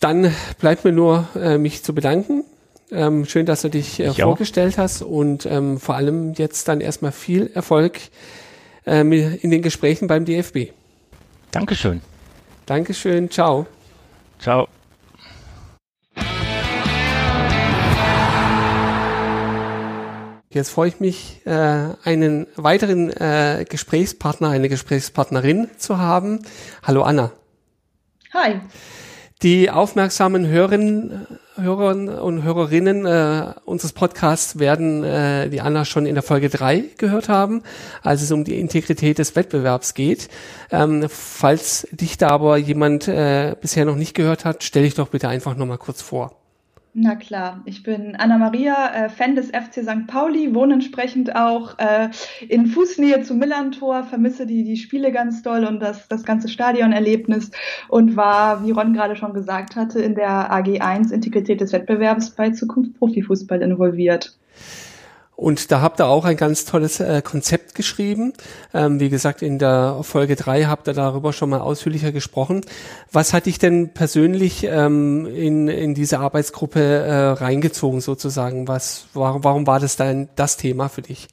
dann bleibt mir nur, äh, mich zu bedanken. Ähm, schön, dass du dich äh, vorgestellt hast und ähm, vor allem jetzt dann erstmal viel Erfolg äh, in den Gesprächen beim DFB. Dankeschön. Dankeschön. Ciao. Ciao. Jetzt freue ich mich, äh, einen weiteren äh, Gesprächspartner, eine Gesprächspartnerin zu haben. Hallo Anna. Hi. Die aufmerksamen Hörerinnen, Hörer und Hörerinnen äh, unseres Podcasts werden äh, die Anna schon in der Folge drei gehört haben, als es um die Integrität des Wettbewerbs geht. Ähm, falls dich da aber jemand äh, bisher noch nicht gehört hat, stell dich doch bitte einfach nochmal kurz vor. Na klar, ich bin Anna-Maria, äh, Fan des FC St. Pauli, wohne entsprechend auch äh, in Fußnähe zum Millantor, vermisse die, die Spiele ganz doll und das, das ganze Stadionerlebnis und war, wie Ron gerade schon gesagt hatte, in der AG1 Integrität des Wettbewerbs bei Zukunft Profifußball involviert. Und da habt ihr auch ein ganz tolles äh, Konzept geschrieben. Ähm, wie gesagt, in der Folge drei habt ihr darüber schon mal ausführlicher gesprochen. Was hat dich denn persönlich ähm, in, in diese Arbeitsgruppe äh, reingezogen sozusagen? Was, warum, warum war das dann das Thema für dich?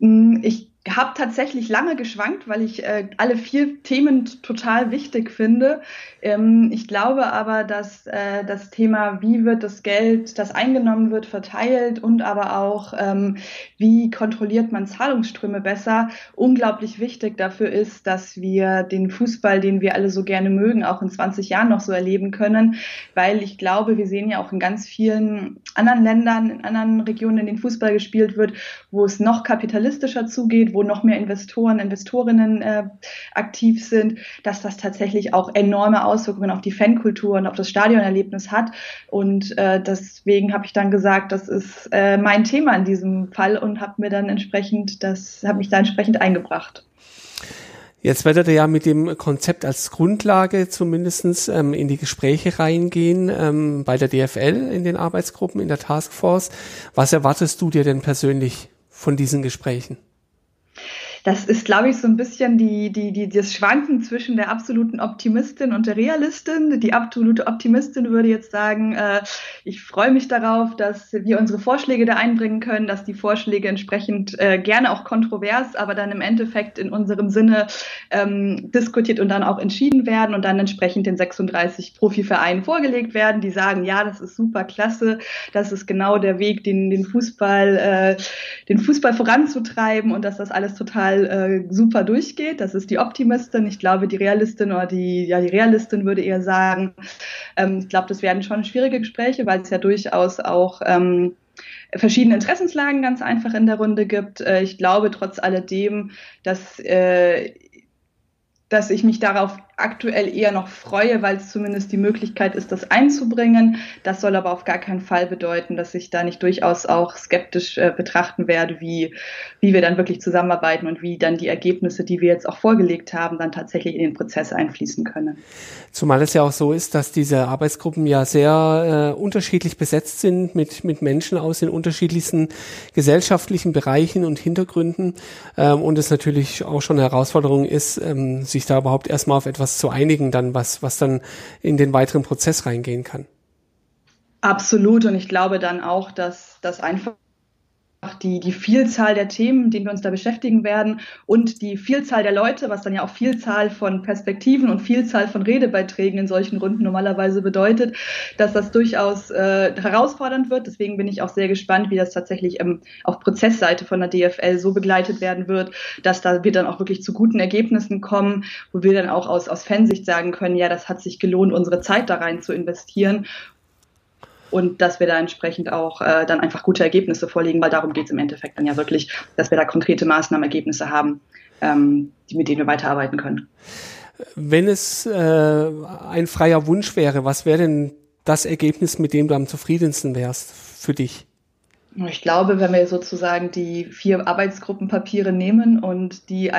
Hm, ich habe tatsächlich lange geschwankt, weil ich äh, alle vier Themen total wichtig finde. Ähm, ich glaube aber, dass äh, das Thema, wie wird das Geld, das eingenommen wird, verteilt und aber auch, ähm, wie kontrolliert man Zahlungsströme besser, unglaublich wichtig dafür ist, dass wir den Fußball, den wir alle so gerne mögen, auch in 20 Jahren noch so erleben können. Weil ich glaube, wir sehen ja auch in ganz vielen anderen Ländern, in anderen Regionen, in denen Fußball gespielt wird, wo es noch kapitalistischer zugeht, wo noch mehr Investoren, Investorinnen äh, aktiv sind, dass das tatsächlich auch enorme Auswirkungen auf die Fankultur und auf das Stadionerlebnis hat. Und äh, deswegen habe ich dann gesagt, das ist äh, mein Thema in diesem Fall und habe mir dann entsprechend das, habe mich da entsprechend eingebracht. Jetzt werdet ihr ja mit dem Konzept als Grundlage zumindestens ähm, in die Gespräche reingehen ähm, bei der DFL in den Arbeitsgruppen, in der Taskforce. Was erwartest du dir denn persönlich von diesen Gesprächen? Das ist, glaube ich, so ein bisschen die, die, die, das Schwanken zwischen der absoluten Optimistin und der Realistin. Die absolute Optimistin würde jetzt sagen, äh, ich freue mich darauf, dass wir unsere Vorschläge da einbringen können, dass die Vorschläge entsprechend äh, gerne auch kontrovers, aber dann im Endeffekt in unserem Sinne ähm, diskutiert und dann auch entschieden werden und dann entsprechend den 36 Profivereinen vorgelegt werden, die sagen, ja, das ist super klasse, das ist genau der Weg, den, den Fußball, äh, den Fußball voranzutreiben und dass das alles total total äh, super durchgeht. Das ist die Optimistin. Ich glaube, die Realistin oder die, ja, die Realistin würde eher sagen, ähm, ich glaube, das werden schon schwierige Gespräche, weil es ja durchaus auch ähm, verschiedene Interessenslagen ganz einfach in der Runde gibt. Äh, ich glaube trotz alledem, dass äh, dass ich mich darauf aktuell eher noch freue, weil es zumindest die Möglichkeit ist, das einzubringen. Das soll aber auf gar keinen Fall bedeuten, dass ich da nicht durchaus auch skeptisch äh, betrachten werde, wie, wie wir dann wirklich zusammenarbeiten und wie dann die Ergebnisse, die wir jetzt auch vorgelegt haben, dann tatsächlich in den Prozess einfließen können. Zumal es ja auch so ist, dass diese Arbeitsgruppen ja sehr äh, unterschiedlich besetzt sind mit, mit Menschen aus den unterschiedlichsten gesellschaftlichen Bereichen und Hintergründen ähm, und es natürlich auch schon eine Herausforderung ist, ähm, sich da überhaupt erstmal auf etwas was zu einigen, dann was, was dann in den weiteren Prozess reingehen kann. Absolut. Und ich glaube dann auch, dass das einfach die, die Vielzahl der Themen, denen wir uns da beschäftigen werden und die Vielzahl der Leute, was dann ja auch Vielzahl von Perspektiven und Vielzahl von Redebeiträgen in solchen Runden normalerweise bedeutet, dass das durchaus äh, herausfordernd wird. Deswegen bin ich auch sehr gespannt, wie das tatsächlich ähm, auf Prozessseite von der DFL so begleitet werden wird, dass da wir dann auch wirklich zu guten Ergebnissen kommen, wo wir dann auch aus, aus Fansicht sagen können, ja, das hat sich gelohnt, unsere Zeit da rein zu investieren und dass wir da entsprechend auch äh, dann einfach gute Ergebnisse vorlegen, weil darum geht es im Endeffekt dann ja wirklich, dass wir da konkrete Maßnahmen, Ergebnisse haben, ähm, die, mit denen wir weiterarbeiten können. Wenn es äh, ein freier Wunsch wäre, was wäre denn das Ergebnis, mit dem du am zufriedensten wärst für dich? Ich glaube, wenn wir sozusagen die vier Arbeitsgruppenpapiere nehmen und die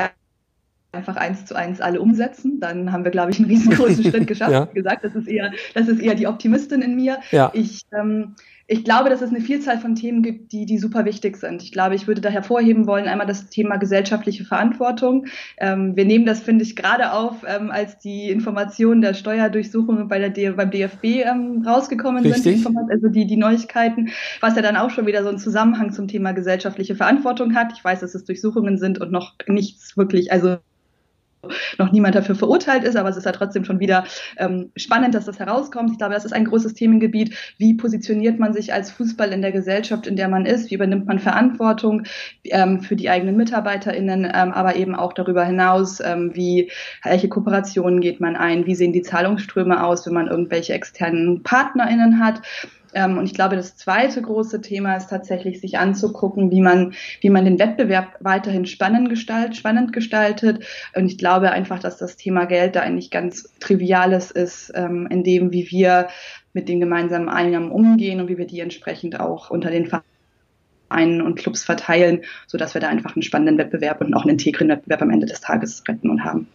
einfach eins zu eins alle umsetzen, dann haben wir, glaube ich, einen riesengroßen Schritt geschafft. Ja. Wie gesagt, das ist eher, das ist eher die Optimistin in mir. Ja. Ich ähm, ich glaube, dass es eine Vielzahl von Themen gibt, die, die super wichtig sind. Ich glaube, ich würde da hervorheben wollen, einmal das Thema gesellschaftliche Verantwortung. Ähm, wir nehmen das, finde ich, gerade auf, ähm, als die Informationen der Steuerdurchsuchungen bei der beim DFB ähm, rausgekommen Richtig. sind, die also die, die Neuigkeiten, was ja dann auch schon wieder so einen Zusammenhang zum Thema gesellschaftliche Verantwortung hat. Ich weiß, dass es Durchsuchungen sind und noch nichts wirklich, also noch niemand dafür verurteilt ist, aber es ist ja trotzdem schon wieder ähm, spannend, dass das herauskommt. Ich glaube, das ist ein großes Themengebiet. Wie positioniert man sich als Fußball in der Gesellschaft, in der man ist? Wie übernimmt man Verantwortung ähm, für die eigenen MitarbeiterInnen, ähm, aber eben auch darüber hinaus, ähm, wie, welche Kooperationen geht man ein? Wie sehen die Zahlungsströme aus, wenn man irgendwelche externen PartnerInnen hat? Ähm, und ich glaube, das zweite große Thema ist tatsächlich, sich anzugucken, wie man, wie man den Wettbewerb weiterhin spannend, gestalt, spannend gestaltet. Und ich glaube einfach, dass das Thema Geld da eigentlich ganz Triviales ist, ähm, in dem, wie wir mit den gemeinsamen Einnahmen umgehen und wie wir die entsprechend auch unter den Vereinen und Clubs verteilen, sodass wir da einfach einen spannenden Wettbewerb und auch einen integren Wettbewerb am Ende des Tages retten und haben.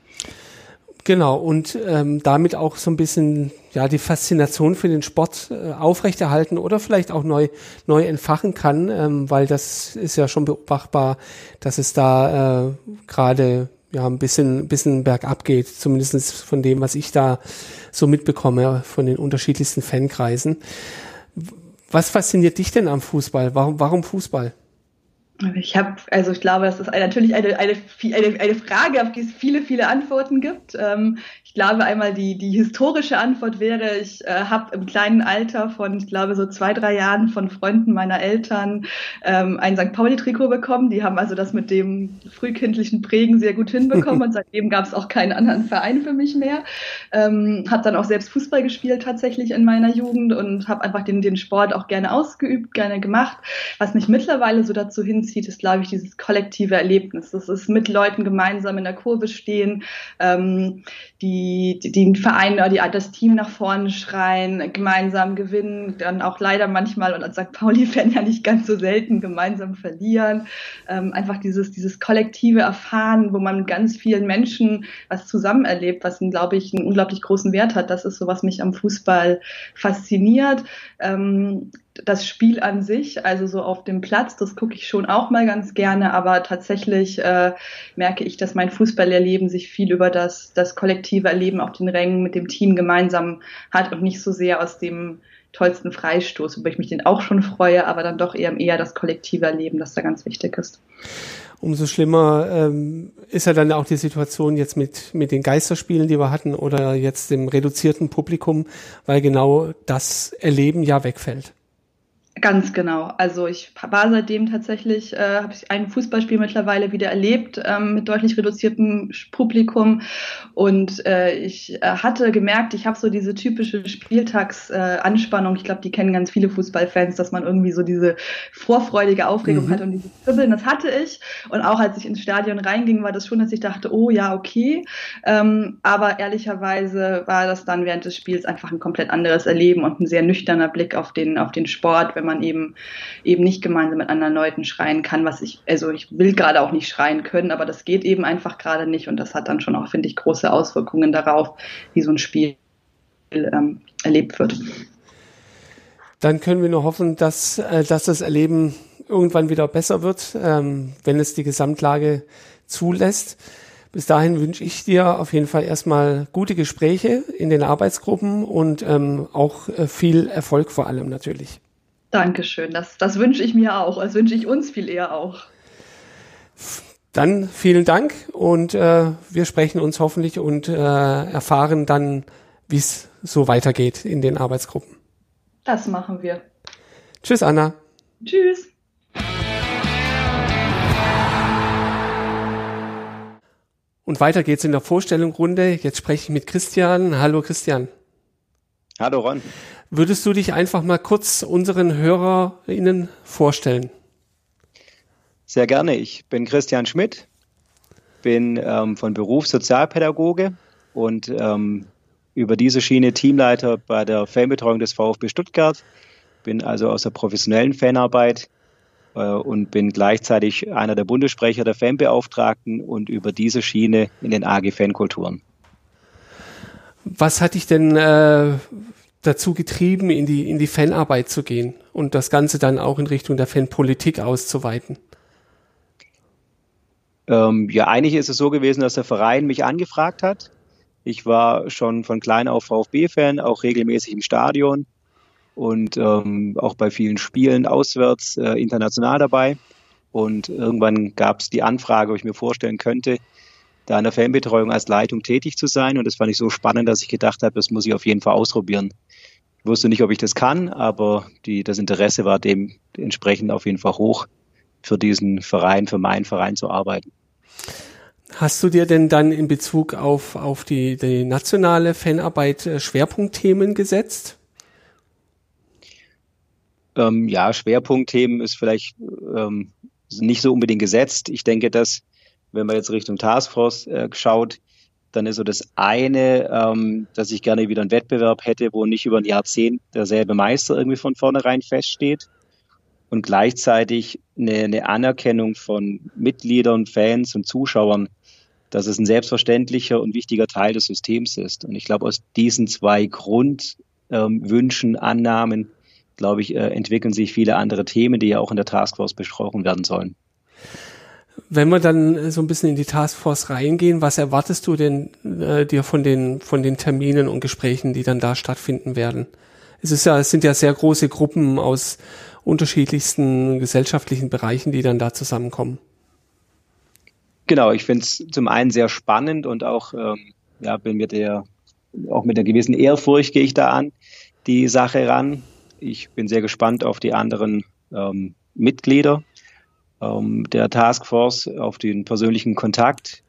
Genau, und ähm, damit auch so ein bisschen ja die Faszination für den Sport äh, aufrechterhalten oder vielleicht auch neu neu entfachen kann, ähm, weil das ist ja schon beobachtbar, dass es da äh, gerade ja ein bisschen bisschen bergab geht, zumindest von dem, was ich da so mitbekomme von den unterschiedlichsten Fankreisen. Was fasziniert dich denn am Fußball? Warum warum Fußball? Ich habe, also ich glaube, das ist natürlich eine, eine, eine, eine Frage, auf die es viele, viele Antworten gibt. Ähm, ich glaube einmal die, die historische Antwort wäre, ich äh, habe im kleinen Alter von, ich glaube, so zwei, drei Jahren von Freunden meiner Eltern ähm, ein St. Pauli-Trikot bekommen. Die haben also das mit dem frühkindlichen Prägen sehr gut hinbekommen und seitdem gab es auch keinen anderen Verein für mich mehr. Ähm, habe dann auch selbst Fußball gespielt tatsächlich in meiner Jugend und habe einfach den, den Sport auch gerne ausgeübt, gerne gemacht. Was mich mittlerweile so dazu hinzieht, zieht, ist, glaube ich, dieses kollektive Erlebnis. Das ist mit Leuten gemeinsam in der Kurve stehen, ähm, die, die den Verein oder die, das Team nach vorne schreien, gemeinsam gewinnen, dann auch leider manchmal und als St. Pauli-Fan ja nicht ganz so selten gemeinsam verlieren. Ähm, einfach dieses, dieses kollektive Erfahren, wo man mit ganz vielen Menschen was zusammen erlebt, was, glaube ich, einen unglaublich großen Wert hat. Das ist so, was mich am Fußball fasziniert. Ähm, das Spiel an sich, also so auf dem Platz, das gucke ich schon auch mal ganz gerne, aber tatsächlich äh, merke ich, dass mein Fußballerleben sich viel über das, das kollektive Erleben auf den Rängen mit dem Team gemeinsam hat und nicht so sehr aus dem tollsten Freistoß, über ich mich den auch schon freue, aber dann doch eher, eher das kollektive Erleben, das da ganz wichtig ist. Umso schlimmer ähm, ist ja dann auch die Situation jetzt mit, mit den Geisterspielen, die wir hatten, oder jetzt dem reduzierten Publikum, weil genau das Erleben ja wegfällt. Ganz genau. Also ich war seitdem tatsächlich, äh, habe ich ein Fußballspiel mittlerweile wieder erlebt ähm, mit deutlich reduziertem Publikum und äh, ich äh, hatte gemerkt, ich habe so diese typische Spieltagsanspannung. Ich glaube, die kennen ganz viele Fußballfans, dass man irgendwie so diese vorfreudige Aufregung mhm. hat und dieses Kribbeln. Das hatte ich und auch als ich ins Stadion reinging, war das schon, dass ich dachte, oh ja, okay. Ähm, aber ehrlicherweise war das dann während des Spiels einfach ein komplett anderes Erleben und ein sehr nüchterner Blick auf den auf den Sport, wenn man man eben eben nicht gemeinsam mit anderen Leuten schreien kann, was ich, also ich will gerade auch nicht schreien können, aber das geht eben einfach gerade nicht und das hat dann schon auch, finde ich, große Auswirkungen darauf, wie so ein Spiel ähm, erlebt wird. Dann können wir nur hoffen, dass, äh, dass das Erleben irgendwann wieder besser wird, ähm, wenn es die Gesamtlage zulässt. Bis dahin wünsche ich dir auf jeden Fall erstmal gute Gespräche in den Arbeitsgruppen und ähm, auch äh, viel Erfolg vor allem natürlich. Dankeschön. Das, das wünsche ich mir auch. Das wünsche ich uns viel eher auch. Dann vielen Dank und äh, wir sprechen uns hoffentlich und äh, erfahren dann, wie es so weitergeht in den Arbeitsgruppen. Das machen wir. Tschüss, Anna. Tschüss. Und weiter geht's in der Vorstellungrunde. Jetzt spreche ich mit Christian. Hallo Christian. Hallo Ron. Würdest du dich einfach mal kurz unseren HörerInnen vorstellen? Sehr gerne. Ich bin Christian Schmidt, bin ähm, von Beruf Sozialpädagoge und ähm, über diese Schiene Teamleiter bei der Fanbetreuung des VfB Stuttgart. Bin also aus der professionellen Fanarbeit äh, und bin gleichzeitig einer der Bundessprecher der Fanbeauftragten und über diese Schiene in den AG Fankulturen. Was hat dich denn äh, dazu getrieben, in die, in die Fanarbeit zu gehen und das Ganze dann auch in Richtung der Fanpolitik auszuweiten? Ähm, ja, eigentlich ist es so gewesen, dass der Verein mich angefragt hat. Ich war schon von klein auf VfB-Fan, auch regelmäßig im Stadion und ähm, auch bei vielen Spielen auswärts äh, international dabei. Und irgendwann gab es die Anfrage, ob ich mir vorstellen könnte, da in der Fanbetreuung als Leitung tätig zu sein. Und das fand ich so spannend, dass ich gedacht habe, das muss ich auf jeden Fall ausprobieren. Wusste nicht, ob ich das kann, aber die, das Interesse war dementsprechend auf jeden Fall hoch, für diesen Verein, für meinen Verein zu arbeiten. Hast du dir denn dann in Bezug auf, auf die, die nationale Fanarbeit äh, Schwerpunktthemen gesetzt? Ähm, ja, Schwerpunktthemen ist vielleicht ähm, nicht so unbedingt gesetzt. Ich denke, dass, wenn man jetzt Richtung Taskforce äh, schaut, dann ist so das eine, ähm, dass ich gerne wieder einen Wettbewerb hätte, wo nicht über ein Jahrzehnt derselbe Meister irgendwie von vornherein feststeht. Und gleichzeitig eine, eine Anerkennung von Mitgliedern, Fans und Zuschauern, dass es ein selbstverständlicher und wichtiger Teil des Systems ist. Und ich glaube, aus diesen zwei Grundwünschen, ähm, Annahmen, glaube ich, äh, entwickeln sich viele andere Themen, die ja auch in der Taskforce besprochen werden sollen. Wenn wir dann so ein bisschen in die Taskforce reingehen, was erwartest du denn äh, dir von den, von den Terminen und Gesprächen, die dann da stattfinden werden? Es ist ja, es sind ja sehr große Gruppen aus unterschiedlichsten gesellschaftlichen Bereichen, die dann da zusammenkommen. Genau, ich finde es zum einen sehr spannend und auch, ähm, ja, bin mit der, auch mit einer gewissen Ehrfurcht gehe ich da an, die Sache ran. Ich bin sehr gespannt auf die anderen ähm, Mitglieder ähm, der Taskforce, auf den persönlichen Kontakt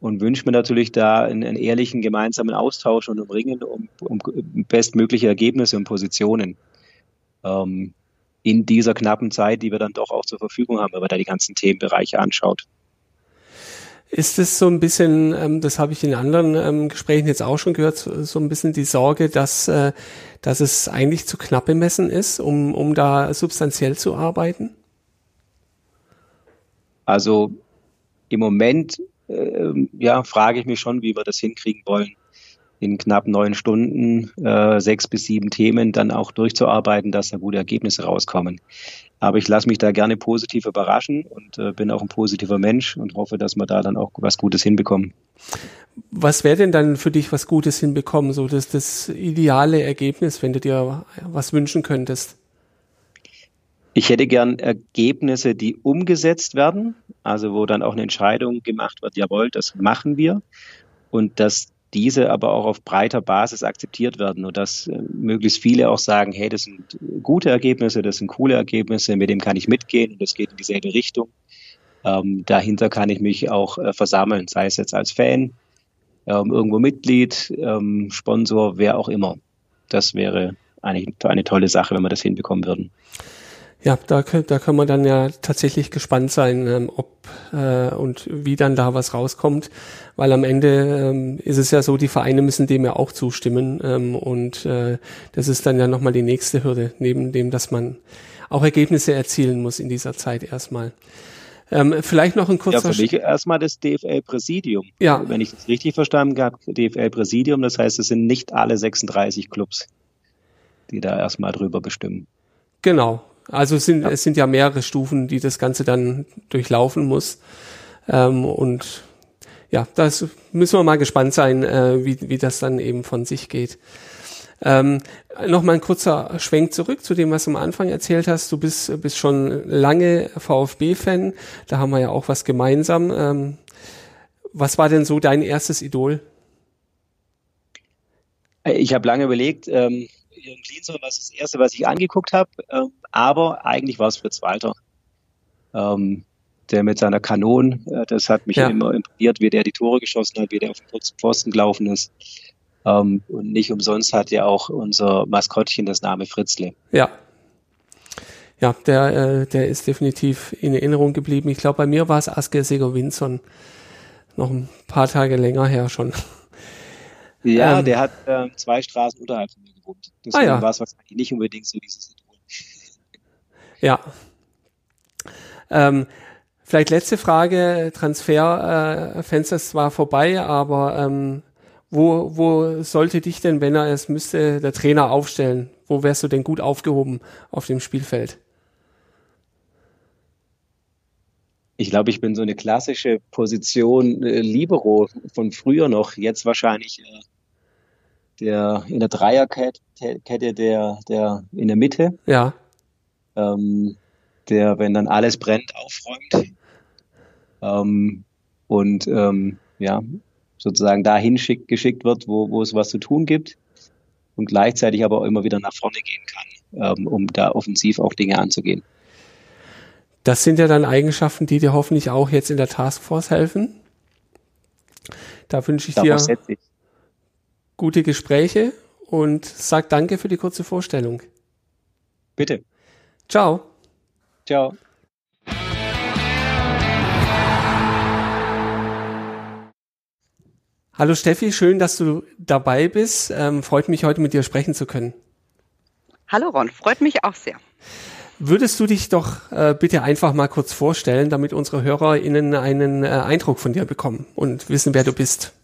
und wünsche mir natürlich da einen, einen, ehrlichen gemeinsamen Austausch und umringen um, um bestmögliche Ergebnisse und Positionen ähm, in dieser knappen Zeit, die wir dann doch auch zur Verfügung haben, wenn man da die ganzen Themenbereiche anschaut. Ist es so ein bisschen, ähm, das habe ich in anderen ähm, Gesprächen jetzt auch schon gehört, so, ein bisschen die Sorge, dass, äh, dass es eigentlich zu knapp bemessen ist, um, um da substanziell zu arbeiten? Also im Moment äh, ja, frage ich mich schon, wie wir das hinkriegen wollen, in knapp neun Stunden äh, sechs bis sieben Themen dann auch durchzuarbeiten, dass da gute Ergebnisse rauskommen. Aber ich lasse mich da gerne positiv überraschen und äh, bin auch ein positiver Mensch und hoffe, dass wir da dann auch was Gutes hinbekommen. Was wäre denn dann für dich was Gutes hinbekommen, so das, das ideale Ergebnis, wenn du dir was wünschen könntest? Ich hätte gern Ergebnisse, die umgesetzt werden, also wo dann auch eine Entscheidung gemacht wird, jawohl, das machen wir und dass diese aber auch auf breiter Basis akzeptiert werden und dass äh, möglichst viele auch sagen, hey, das sind gute Ergebnisse, das sind coole Ergebnisse, mit dem kann ich mitgehen und das geht in dieselbe Richtung. Ähm, dahinter kann ich mich auch äh, versammeln, sei es jetzt als Fan, ähm, irgendwo Mitglied, ähm, Sponsor, wer auch immer. Das wäre eigentlich eine tolle Sache, wenn wir das hinbekommen würden. Ja, da, da kann man dann ja tatsächlich gespannt sein, ähm, ob äh, und wie dann da was rauskommt, weil am Ende ähm, ist es ja so, die Vereine müssen dem ja auch zustimmen ähm, und äh, das ist dann ja nochmal die nächste Hürde, neben dem, dass man auch Ergebnisse erzielen muss in dieser Zeit erstmal. Ähm, vielleicht noch ein kurzer... Ja, für mich erstmal das DFL-Präsidium. Ja. Wenn ich das richtig verstanden habe, DFL-Präsidium, das heißt, es sind nicht alle 36 Clubs, die da erstmal drüber bestimmen. Genau, also es sind, ja. es sind ja mehrere Stufen, die das Ganze dann durchlaufen muss. Ähm, und ja, das müssen wir mal gespannt sein, äh, wie, wie das dann eben von sich geht. Ähm, Nochmal ein kurzer Schwenk zurück zu dem, was du am Anfang erzählt hast. Du bist, bist schon lange VfB-Fan. Da haben wir ja auch was gemeinsam. Ähm, was war denn so dein erstes Idol? Ich habe lange überlegt, ähm, Jürgen Klinsmann war das erste, was ich angeguckt habe, ähm, aber eigentlich war es Fritz Walter. Ähm, der mit seiner Kanone, äh, das hat mich ja. immer imponiert, wie der die Tore geschossen hat, wie der auf den Pfosten gelaufen ist. Ähm, und nicht umsonst hat ja auch unser Maskottchen das Name Fritzle. Ja. Ja, der, äh, der ist definitiv in Erinnerung geblieben. Ich glaube, bei mir war es Asker Segovinson. Noch ein paar Tage länger her schon. Ja, ähm, der hat äh, zwei Straßen unterhalb von mir gewohnt. Deswegen ah, ja. war es wahrscheinlich nicht unbedingt so dieses Idol. Ja. Ähm, vielleicht letzte Frage. Transferfenster äh, ist zwar vorbei, aber ähm, Wo, wo sollte dich denn, wenn er es müsste, der Trainer aufstellen? Wo wärst du denn gut aufgehoben auf dem Spielfeld? Ich glaube, ich bin so eine klassische Position äh, Libero von früher noch. Jetzt wahrscheinlich äh, der in der Dreierkette, der, der in der Mitte. Ja. Ähm, der, wenn dann alles brennt, aufräumt. Ähm, und ähm, ja, sozusagen dahin schick, geschickt wird, wo, wo es was zu tun gibt und gleichzeitig aber auch immer wieder nach vorne gehen kann, ähm, um da offensiv auch Dinge anzugehen. Das sind ja dann Eigenschaften, die dir hoffentlich auch jetzt in der Taskforce helfen. Da wünsche ich Darauf dir. Gute Gespräche und sag danke für die kurze Vorstellung. Bitte. Ciao. Ciao. Hallo Steffi, schön, dass du dabei bist. Ähm, freut mich, heute mit dir sprechen zu können. Hallo Ron, freut mich auch sehr. Würdest du dich doch äh, bitte einfach mal kurz vorstellen, damit unsere HörerInnen einen äh, Eindruck von dir bekommen und wissen, wer du bist?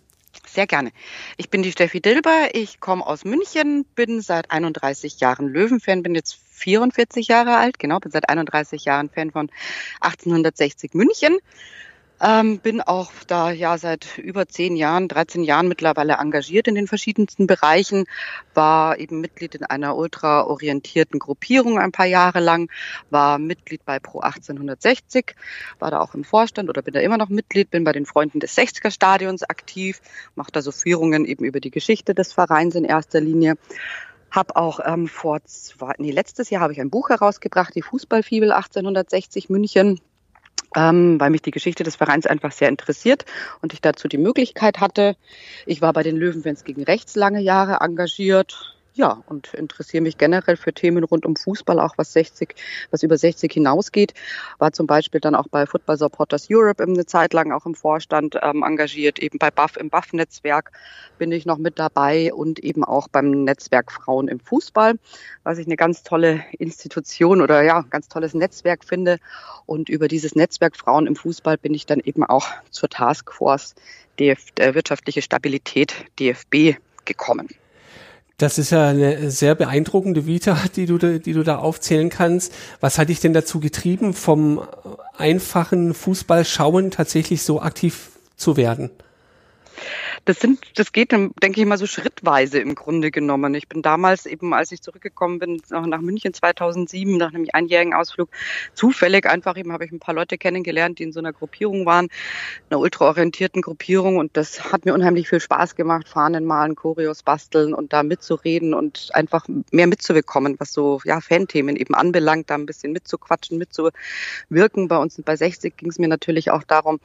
Sehr gerne. Ich bin die Steffi Dilber, ich komme aus München, bin seit 31 Jahren Löwenfan, bin jetzt 44 Jahre alt, genau, bin seit 31 Jahren Fan von 1860 München ähm, bin auch da ja seit über zehn Jahren, 13 Jahren mittlerweile engagiert in den verschiedensten Bereichen, war eben Mitglied in einer ultraorientierten Gruppierung ein paar Jahre lang, war Mitglied bei Pro 1860, war da auch im Vorstand oder bin da immer noch Mitglied, bin bei den Freunden des 60er Stadions aktiv, mache da so Führungen eben über die Geschichte des Vereins in erster Linie. Hab auch ähm, vor zwei, nee, letztes Jahr habe ich ein Buch herausgebracht, die Fußballfibel 1860 München ähm, weil mich die Geschichte des Vereins einfach sehr interessiert und ich dazu die Möglichkeit hatte. Ich war bei den Löwenfans gegen Rechts lange Jahre engagiert, ja, und interessiere mich generell für Themen rund um Fußball, auch was 60, was über 60 hinausgeht. War zum Beispiel dann auch bei Football Supporters Europe eine Zeit lang auch im Vorstand ähm, engagiert, eben bei BAF im BAF-Netzwerk bin ich noch mit dabei und eben auch beim Netzwerk Frauen im Fußball, was ich eine ganz tolle Institution oder ja, ganz tolles Netzwerk finde. Und über dieses Netzwerk Frauen im Fußball bin ich dann eben auch zur Taskforce DF, äh, wirtschaftliche Stabilität DFB gekommen. Das ist ja eine sehr beeindruckende Vita, die du, die du da aufzählen kannst. Was hat dich denn dazu getrieben, vom einfachen Fußballschauen tatsächlich so aktiv zu werden? Das sind, das geht, denke ich mal, so schrittweise im Grunde genommen. Ich bin damals eben, als ich zurückgekommen bin, nach, München 2007, nach einem einjährigen Ausflug, zufällig einfach eben habe ich ein paar Leute kennengelernt, die in so einer Gruppierung waren, einer ultraorientierten Gruppierung und das hat mir unheimlich viel Spaß gemacht, Fahnen malen, Choreos basteln und da mitzureden und einfach mehr mitzubekommen, was so, ja, Fanthemen eben anbelangt, da ein bisschen mitzuquatschen, mitzuwirken. Bei uns bei 60 ging es mir natürlich auch darum,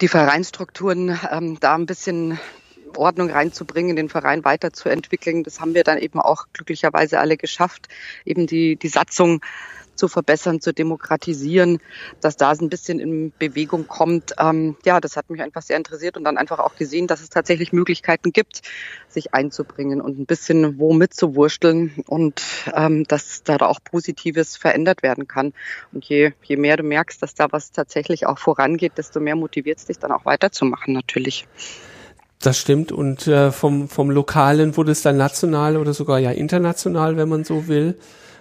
die Vereinsstrukturen ähm, da ein bisschen Ordnung reinzubringen, den Verein weiterzuentwickeln. Das haben wir dann eben auch glücklicherweise alle geschafft, eben die, die Satzung zu verbessern, zu demokratisieren, dass da ein bisschen in Bewegung kommt. Ähm, ja, das hat mich einfach sehr interessiert und dann einfach auch gesehen, dass es tatsächlich Möglichkeiten gibt, sich einzubringen und ein bisschen wo mitzuwursteln und ähm, dass da auch Positives verändert werden kann. Und je, je mehr du merkst, dass da was tatsächlich auch vorangeht, desto mehr motiviert es dich dann auch weiterzumachen natürlich. Das stimmt. Und äh, vom, vom Lokalen wurde es dann national oder sogar ja international, wenn man so will.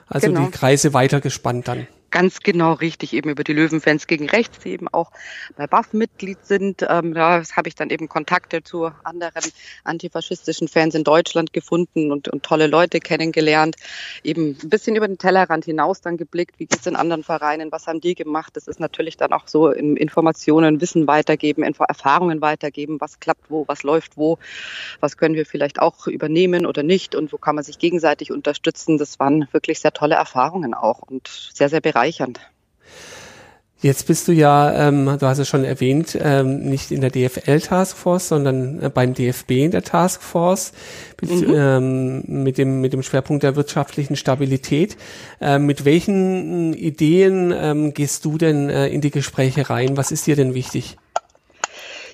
Also genau. die Kreise weitergespannt dann. Ganz genau richtig, eben über die Löwenfans gegen Rechts, die eben auch bei BAF Mitglied sind. Ähm, da habe ich dann eben Kontakte zu anderen antifaschistischen Fans in Deutschland gefunden und, und tolle Leute kennengelernt. Eben ein bisschen über den Tellerrand hinaus dann geblickt, wie geht's in anderen Vereinen, was haben die gemacht. Das ist natürlich dann auch so in Informationen, Wissen weitergeben, Info Erfahrungen weitergeben, was klappt wo, was läuft wo, was können wir vielleicht auch übernehmen oder nicht und wo kann man sich gegenseitig unterstützen. Das waren wirklich sehr tolle Erfahrungen auch und sehr, sehr bereichernd bereichernd. Jetzt bist du ja, ähm, du hast es schon erwähnt, ähm, nicht in der DFL Taskforce, sondern äh, beim DFB in der Taskforce mhm. ähm, mit dem mit dem Schwerpunkt der wirtschaftlichen Stabilität. Ähm, mit welchen Ideen ähm, gehst du denn äh, in die Gespräche rein? Was ist dir denn wichtig?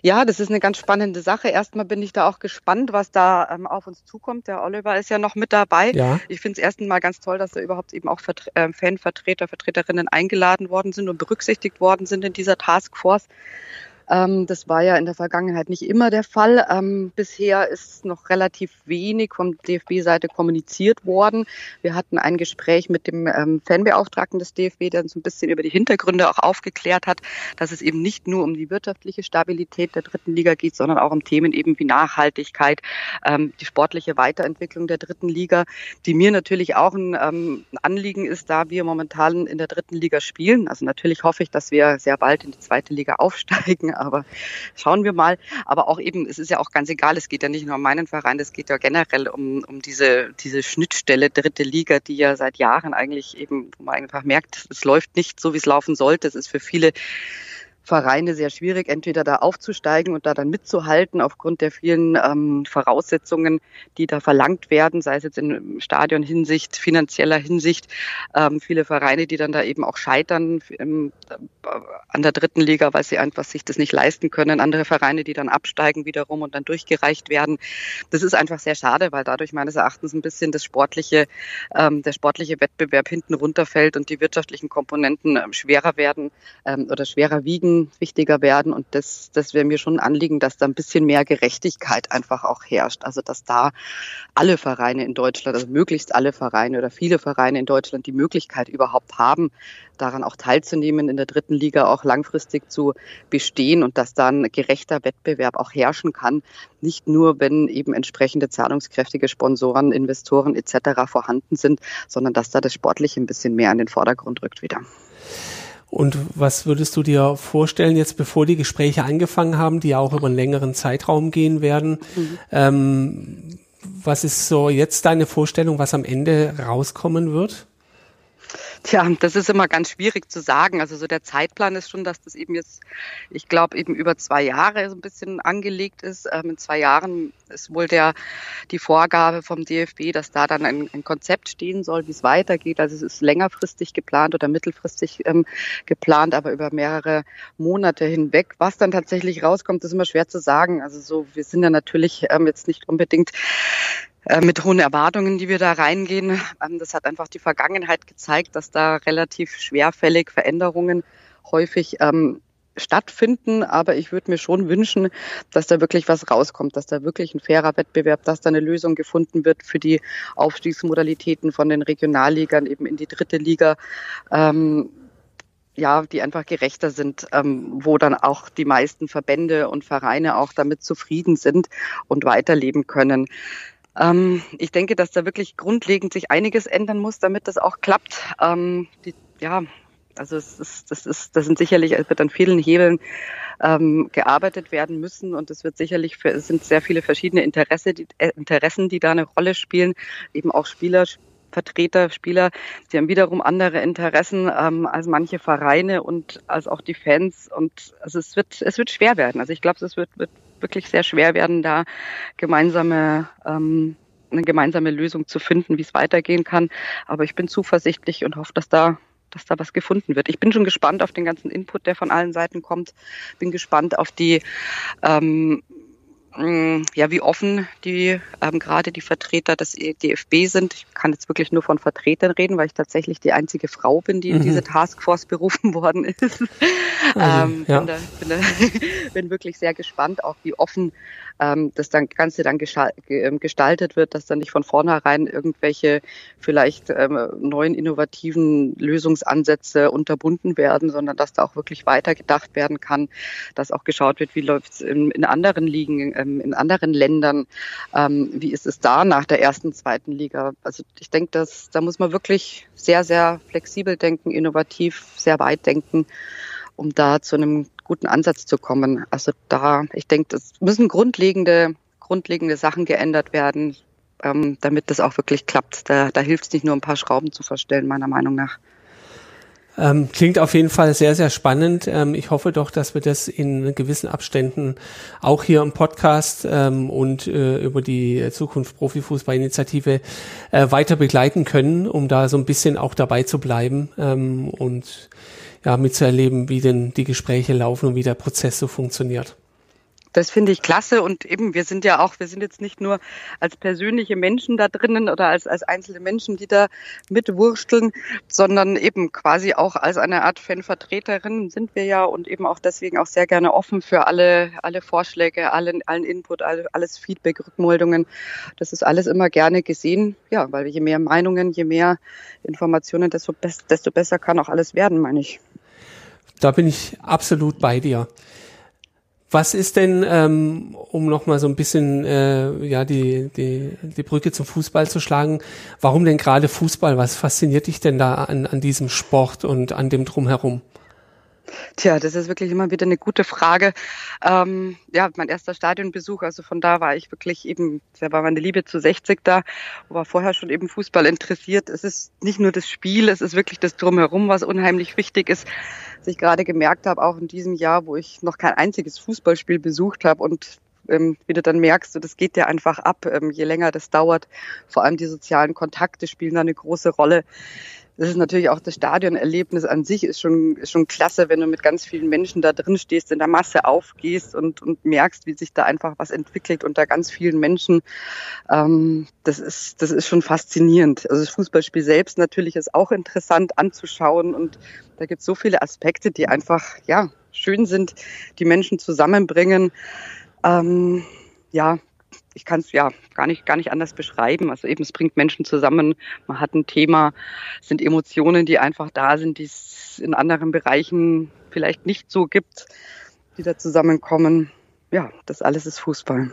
Ja, das ist eine ganz spannende Sache. Erstmal bin ich da auch gespannt, was da ähm, auf uns zukommt. Der Oliver ist ja noch mit dabei. Ja. Ich finde es erstens mal ganz toll, dass da überhaupt eben auch Vertre äh, Fanvertreter, Vertreterinnen eingeladen worden sind und berücksichtigt worden sind in dieser Taskforce. Ähm, das war ja in der Vergangenheit nicht immer der Fall. Ähm, bisher ist noch relativ wenig vom DFB-Seite kommuniziert worden. Wir hatten ein Gespräch mit dem ähm, Fanbeauftragten des DFB, der uns ein bisschen über die Hintergründe auch aufgeklärt hat, dass es eben nicht nur um die wirtschaftliche Stabilität der dritten Liga geht, sondern auch um Themen eben wie Nachhaltigkeit, ähm, die sportliche Weiterentwicklung der dritten Liga, die mir natürlich auch ein, ähm, Anliegen ist, da wir momentan in der dritten Liga spielen. Also natürlich hoffe ich, dass wir sehr bald in die zweite Liga aufsteigen, aber schauen wir mal. Aber auch eben, es ist ja auch ganz egal, es geht ja nicht nur um meinen Verein, es geht ja generell um, um diese, diese Schnittstelle dritte Liga, die ja seit Jahren eigentlich eben, wo man einfach merkt, es läuft nicht so, wie es laufen sollte. Es ist für viele Vereine sehr schwierig, entweder da aufzusteigen und da dann mitzuhalten aufgrund der vielen ähm, Voraussetzungen, die da verlangt werden, sei es jetzt in Stadionhinsicht, finanzieller Hinsicht. Ähm, viele Vereine, die dann da eben auch scheitern ähm, an der dritten Liga, weil sie einfach sich das nicht leisten können. Andere Vereine, die dann absteigen wiederum und dann durchgereicht werden. Das ist einfach sehr schade, weil dadurch meines Erachtens ein bisschen das sportliche, ähm, der sportliche Wettbewerb hinten runterfällt und die wirtschaftlichen Komponenten ähm, schwerer werden ähm, oder schwerer wiegen wichtiger werden. Und das, das wäre mir schon ein Anliegen, dass da ein bisschen mehr Gerechtigkeit einfach auch herrscht. Also dass da alle Vereine in Deutschland, also möglichst alle Vereine oder viele Vereine in Deutschland die Möglichkeit überhaupt haben, daran auch teilzunehmen, in der dritten Liga auch langfristig zu bestehen und dass dann gerechter Wettbewerb auch herrschen kann. Nicht nur, wenn eben entsprechende zahlungskräftige Sponsoren, Investoren etc. vorhanden sind, sondern dass da das Sportliche ein bisschen mehr in den Vordergrund rückt wieder. Und was würdest du dir vorstellen, jetzt bevor die Gespräche angefangen haben, die ja auch über einen längeren Zeitraum gehen werden? Mhm. Ähm, was ist so jetzt deine Vorstellung, was am Ende rauskommen wird? Tja, das ist immer ganz schwierig zu sagen. Also so der Zeitplan ist schon, dass das eben jetzt, ich glaube, eben über zwei Jahre so ein bisschen angelegt ist. Ähm, in zwei Jahren ist wohl der, die Vorgabe vom DFB, dass da dann ein, ein Konzept stehen soll, wie es weitergeht. Also es ist längerfristig geplant oder mittelfristig ähm, geplant, aber über mehrere Monate hinweg. Was dann tatsächlich rauskommt, ist immer schwer zu sagen. Also so, wir sind ja natürlich ähm, jetzt nicht unbedingt mit hohen Erwartungen, die wir da reingehen. Ähm, das hat einfach die Vergangenheit gezeigt, dass da relativ schwerfällig Veränderungen häufig ähm, stattfinden, aber ich würde mir schon wünschen, dass da wirklich was rauskommt, dass da wirklich ein fairer Wettbewerb, dass da eine Lösung gefunden wird für die Aufstiegsmodalitäten von den Regionalligern eben in die dritte Liga. Ähm, ja, die einfach gerechter sind, wo dann auch die meisten Verbände und Vereine auch damit zufrieden sind und weiterleben können. Ähm, ich denke, dass da wirklich grundlegend sich einiges ändern muss, damit das auch klappt. Ähm, die, ja, also es ist, das ist, das sind sicherlich, es wird an vielen Hebeln ähm, gearbeitet werden müssen und es wird sicherlich, für, es sind sehr viele verschiedene Interesse, die, äh, Interessen, die da eine Rolle spielen, eben auch Spieler, Vertreter, Spieler, die haben wiederum andere Interessen ähm, als manche Vereine und als auch die Fans. Und also es wird, es wird schwer werden. Also ich glaube, es wird, wird wirklich sehr schwer werden, da gemeinsame ähm, eine gemeinsame Lösung zu finden, wie es weitergehen kann. Aber ich bin zuversichtlich und hoffe, dass da dass da was gefunden wird. Ich bin schon gespannt auf den ganzen Input, der von allen Seiten kommt. Bin gespannt auf die ähm, ja, wie offen die ähm, gerade die Vertreter des e DFB sind. Ich kann jetzt wirklich nur von Vertretern reden, weil ich tatsächlich die einzige Frau bin, die in mhm. diese Taskforce berufen worden ist. Also, ähm, ja. bin, da, bin, da, bin wirklich sehr gespannt, auch wie offen ähm, das dann Ganze dann ähm, gestaltet wird, dass dann nicht von vornherein irgendwelche vielleicht ähm, neuen innovativen Lösungsansätze unterbunden werden, sondern dass da auch wirklich weitergedacht werden kann, dass auch geschaut wird, wie läuft es in, in, anderen Ligen, ähm, in anderen Ländern, ähm, wie ist es da nach der ersten, zweiten Liga. Also ich denke, dass da muss man wirklich sehr, sehr flexibel denken, innovativ, sehr weit denken um da zu einem guten Ansatz zu kommen. Also da, ich denke, es müssen grundlegende, grundlegende Sachen geändert werden, ähm, damit das auch wirklich klappt. Da, da hilft es nicht nur, ein paar Schrauben zu verstellen, meiner Meinung nach. Ähm, klingt auf jeden Fall sehr, sehr spannend. Ähm, ich hoffe doch, dass wir das in gewissen Abständen auch hier im Podcast ähm, und äh, über die Zukunft Profifußballinitiative äh, weiter begleiten können, um da so ein bisschen auch dabei zu bleiben ähm, und ja, mitzuerleben, wie denn die Gespräche laufen und wie der Prozess so funktioniert. Das finde ich klasse und eben, wir sind ja auch, wir sind jetzt nicht nur als persönliche Menschen da drinnen oder als, als einzelne Menschen, die da mitwursteln, sondern eben quasi auch als eine Art Fanvertreterin sind wir ja und eben auch deswegen auch sehr gerne offen für alle, alle Vorschläge, allen, allen Input, alle, alles Feedback, Rückmeldungen. Das ist alles immer gerne gesehen, ja, weil je mehr Meinungen, je mehr Informationen, desto, desto besser kann auch alles werden, meine ich. Da bin ich absolut bei dir. Was ist denn, ähm, um nochmal so ein bisschen äh, ja die, die, die Brücke zum Fußball zu schlagen, warum denn gerade Fußball? Was fasziniert dich denn da an, an diesem Sport und an dem drumherum? Tja, das ist wirklich immer wieder eine gute Frage. Ähm, ja, mein erster Stadionbesuch, also von da war ich wirklich eben, da war meine Liebe zu 60 da, war vorher schon eben Fußball interessiert. Es ist nicht nur das Spiel, es ist wirklich das Drumherum, was unheimlich wichtig ist. Was ich gerade gemerkt habe, auch in diesem Jahr, wo ich noch kein einziges Fußballspiel besucht habe und ähm, wie du dann merkst, das geht dir einfach ab, ähm, je länger das dauert. Vor allem die sozialen Kontakte spielen da eine große Rolle das ist natürlich auch das Stadionerlebnis an sich ist schon, ist schon klasse, wenn du mit ganz vielen Menschen da drin stehst, in der Masse aufgehst und, und merkst, wie sich da einfach was entwickelt unter ganz vielen Menschen. Ähm, das ist, das ist schon faszinierend. Also das Fußballspiel selbst natürlich ist auch interessant anzuschauen und da gibt es so viele Aspekte, die einfach, ja, schön sind, die Menschen zusammenbringen. Ähm, ja, ich kann es ja gar nicht, gar nicht anders beschreiben. Also eben, es bringt Menschen zusammen, man hat ein Thema, es sind Emotionen, die einfach da sind, die es in anderen Bereichen vielleicht nicht so gibt, die da zusammenkommen. Ja, das alles ist Fußball.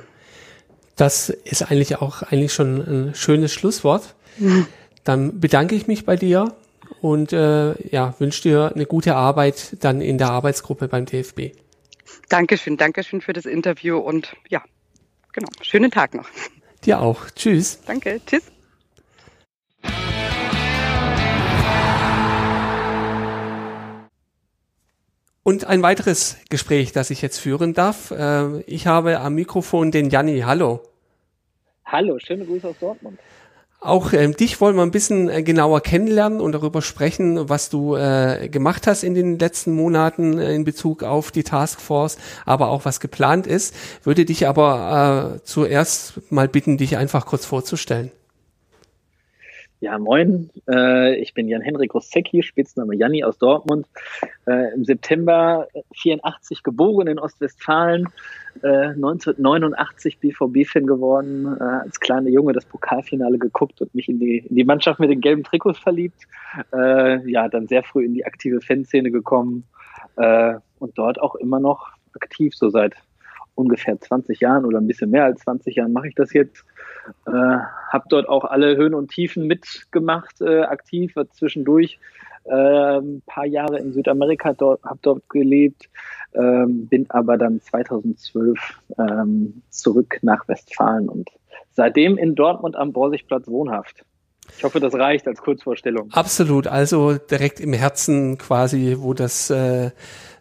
Das ist eigentlich auch eigentlich schon ein schönes Schlusswort. Dann bedanke ich mich bei dir und äh, ja, wünsche dir eine gute Arbeit dann in der Arbeitsgruppe beim DFB. Dankeschön, Dankeschön für das Interview und ja, genau. Schönen Tag noch. Dir auch. Tschüss. Danke. Tschüss. Und ein weiteres Gespräch, das ich jetzt führen darf. Äh, ich habe am Mikrofon den Janni. Hallo. Hallo, schöne Grüße aus Dortmund. Auch ähm, dich wollen wir ein bisschen äh, genauer kennenlernen und darüber sprechen, was du äh, gemacht hast in den letzten Monaten äh, in Bezug auf die Taskforce, aber auch was geplant ist. Würde dich aber äh, zuerst mal bitten, dich einfach kurz vorzustellen. Ja, moin. Äh, ich bin Jan-Henrik Rossecki, Spitzname Janni aus Dortmund. Äh, Im September 84 geboren in Ostwestfalen. Äh, 1989 BVB-Fan geworden. Äh, als kleiner Junge das Pokalfinale geguckt und mich in die, in die Mannschaft mit den gelben Trikots verliebt. Äh, ja, dann sehr früh in die aktive Fanszene gekommen. Äh, und dort auch immer noch aktiv, so seit ungefähr 20 Jahren oder ein bisschen mehr als 20 Jahren mache ich das jetzt. Äh, habe dort auch alle Höhen und Tiefen mitgemacht, äh, aktiv, war zwischendurch äh, ein paar Jahre in Südamerika, dort, habe dort gelebt, ähm, bin aber dann 2012 ähm, zurück nach Westfalen und seitdem in Dortmund am Borsigplatz wohnhaft. Ich hoffe, das reicht als Kurzvorstellung. Absolut, also direkt im Herzen quasi, wo das äh,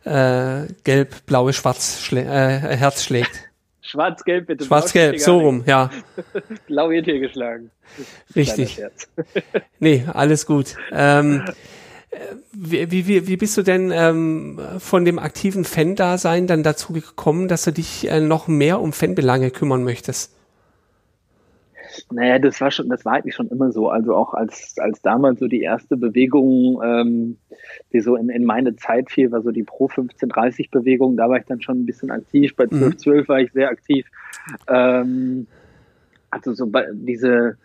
äh, gelb-blaue Schwarz schlä äh, Herz schlägt. Schwarz-Gelb bitte. Schwarz-Gelb, so rum, ja. Blau wird hier geschlagen. Richtig. nee, alles gut. Ähm, wie, wie, wie bist du denn ähm, von dem aktiven Fan-Dasein dann dazu gekommen, dass du dich äh, noch mehr um Fanbelange kümmern möchtest? Naja, das war schon, das war eigentlich schon immer so. Also auch als, als damals so die erste Bewegung, ähm, die so in, in meine Zeit fiel, war so die Pro 1530 Bewegung. Da war ich dann schon ein bisschen aktiv. Bei 1212 mhm. war ich sehr aktiv. Ähm, also so bei, diese,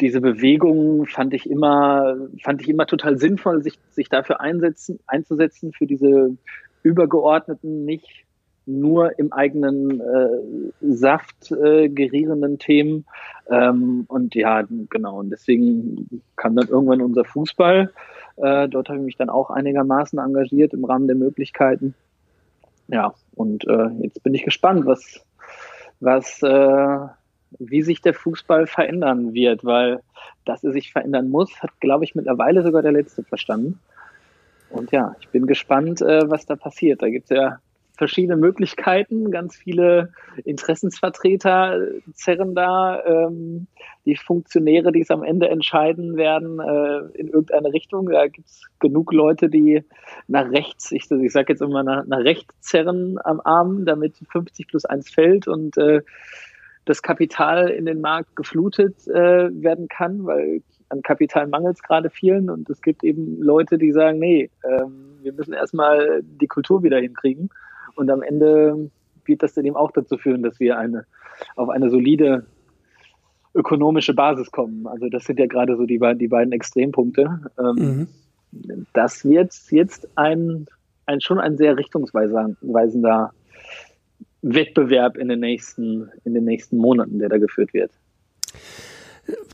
diese Bewegung fand ich immer, fand ich immer total sinnvoll, sich, sich dafür einsetzen, einzusetzen, für diese übergeordneten, nicht nur im eigenen äh, Saft äh, gerierenden Themen. Ähm, und ja, genau, und deswegen kam dann irgendwann unser Fußball. Äh, dort habe ich mich dann auch einigermaßen engagiert im Rahmen der Möglichkeiten. Ja, und äh, jetzt bin ich gespannt, was, was, äh, wie sich der Fußball verändern wird, weil dass er sich verändern muss, hat, glaube ich, mittlerweile sogar der Letzte verstanden. Und ja, ich bin gespannt, äh, was da passiert. Da gibt es ja verschiedene Möglichkeiten, ganz viele Interessensvertreter zerren da, ähm, die Funktionäre, die es am Ende entscheiden werden, äh, in irgendeine Richtung. Da gibt es genug Leute, die nach rechts, ich, ich sage jetzt immer nach, nach rechts zerren am Arm, damit 50 plus 1 fällt und äh, das Kapital in den Markt geflutet äh, werden kann, weil an Kapital mangelt es gerade vielen und es gibt eben Leute, die sagen, nee, ähm, wir müssen erstmal die Kultur wieder hinkriegen und am Ende wird das dann eben auch dazu führen, dass wir eine auf eine solide ökonomische Basis kommen. Also das sind ja gerade so die, die beiden Extrempunkte. Ähm, mhm. Das wird jetzt ein, ein schon ein sehr richtungsweisender Wettbewerb in den nächsten, in den nächsten Monaten, der da geführt wird.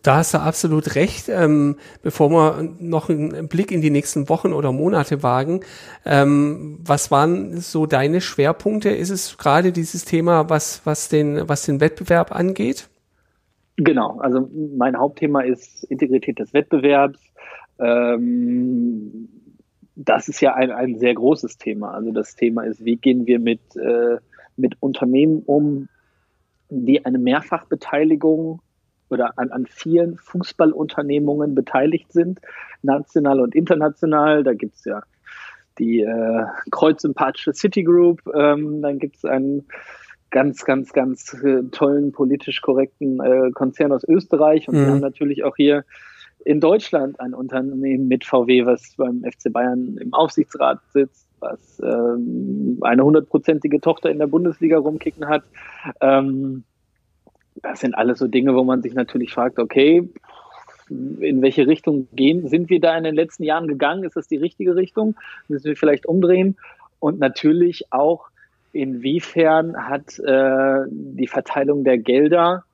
Da hast du absolut recht. Ähm, bevor wir noch einen Blick in die nächsten Wochen oder Monate wagen, ähm, was waren so deine Schwerpunkte? Ist es gerade dieses Thema, was, was, den, was den Wettbewerb angeht? Genau, also mein Hauptthema ist Integrität des Wettbewerbs. Ähm, das ist ja ein, ein sehr großes Thema. Also das Thema ist, wie gehen wir mit, äh, mit Unternehmen um, die eine Mehrfachbeteiligung oder an, an vielen Fußballunternehmungen beteiligt sind, national und international. Da gibt es ja die äh, kreuzsympathische Citigroup, ähm, dann gibt es einen ganz, ganz, ganz äh, tollen, politisch korrekten äh, Konzern aus Österreich und mhm. wir haben natürlich auch hier in Deutschland ein Unternehmen mit VW, was beim FC Bayern im Aufsichtsrat sitzt, was ähm, eine hundertprozentige Tochter in der Bundesliga rumkicken hat. Ähm, das sind alles so Dinge, wo man sich natürlich fragt, okay, in welche Richtung gehen, sind wir da in den letzten Jahren gegangen? Ist das die richtige Richtung? Müssen wir vielleicht umdrehen? Und natürlich auch, inwiefern hat äh, die Verteilung der Gelder,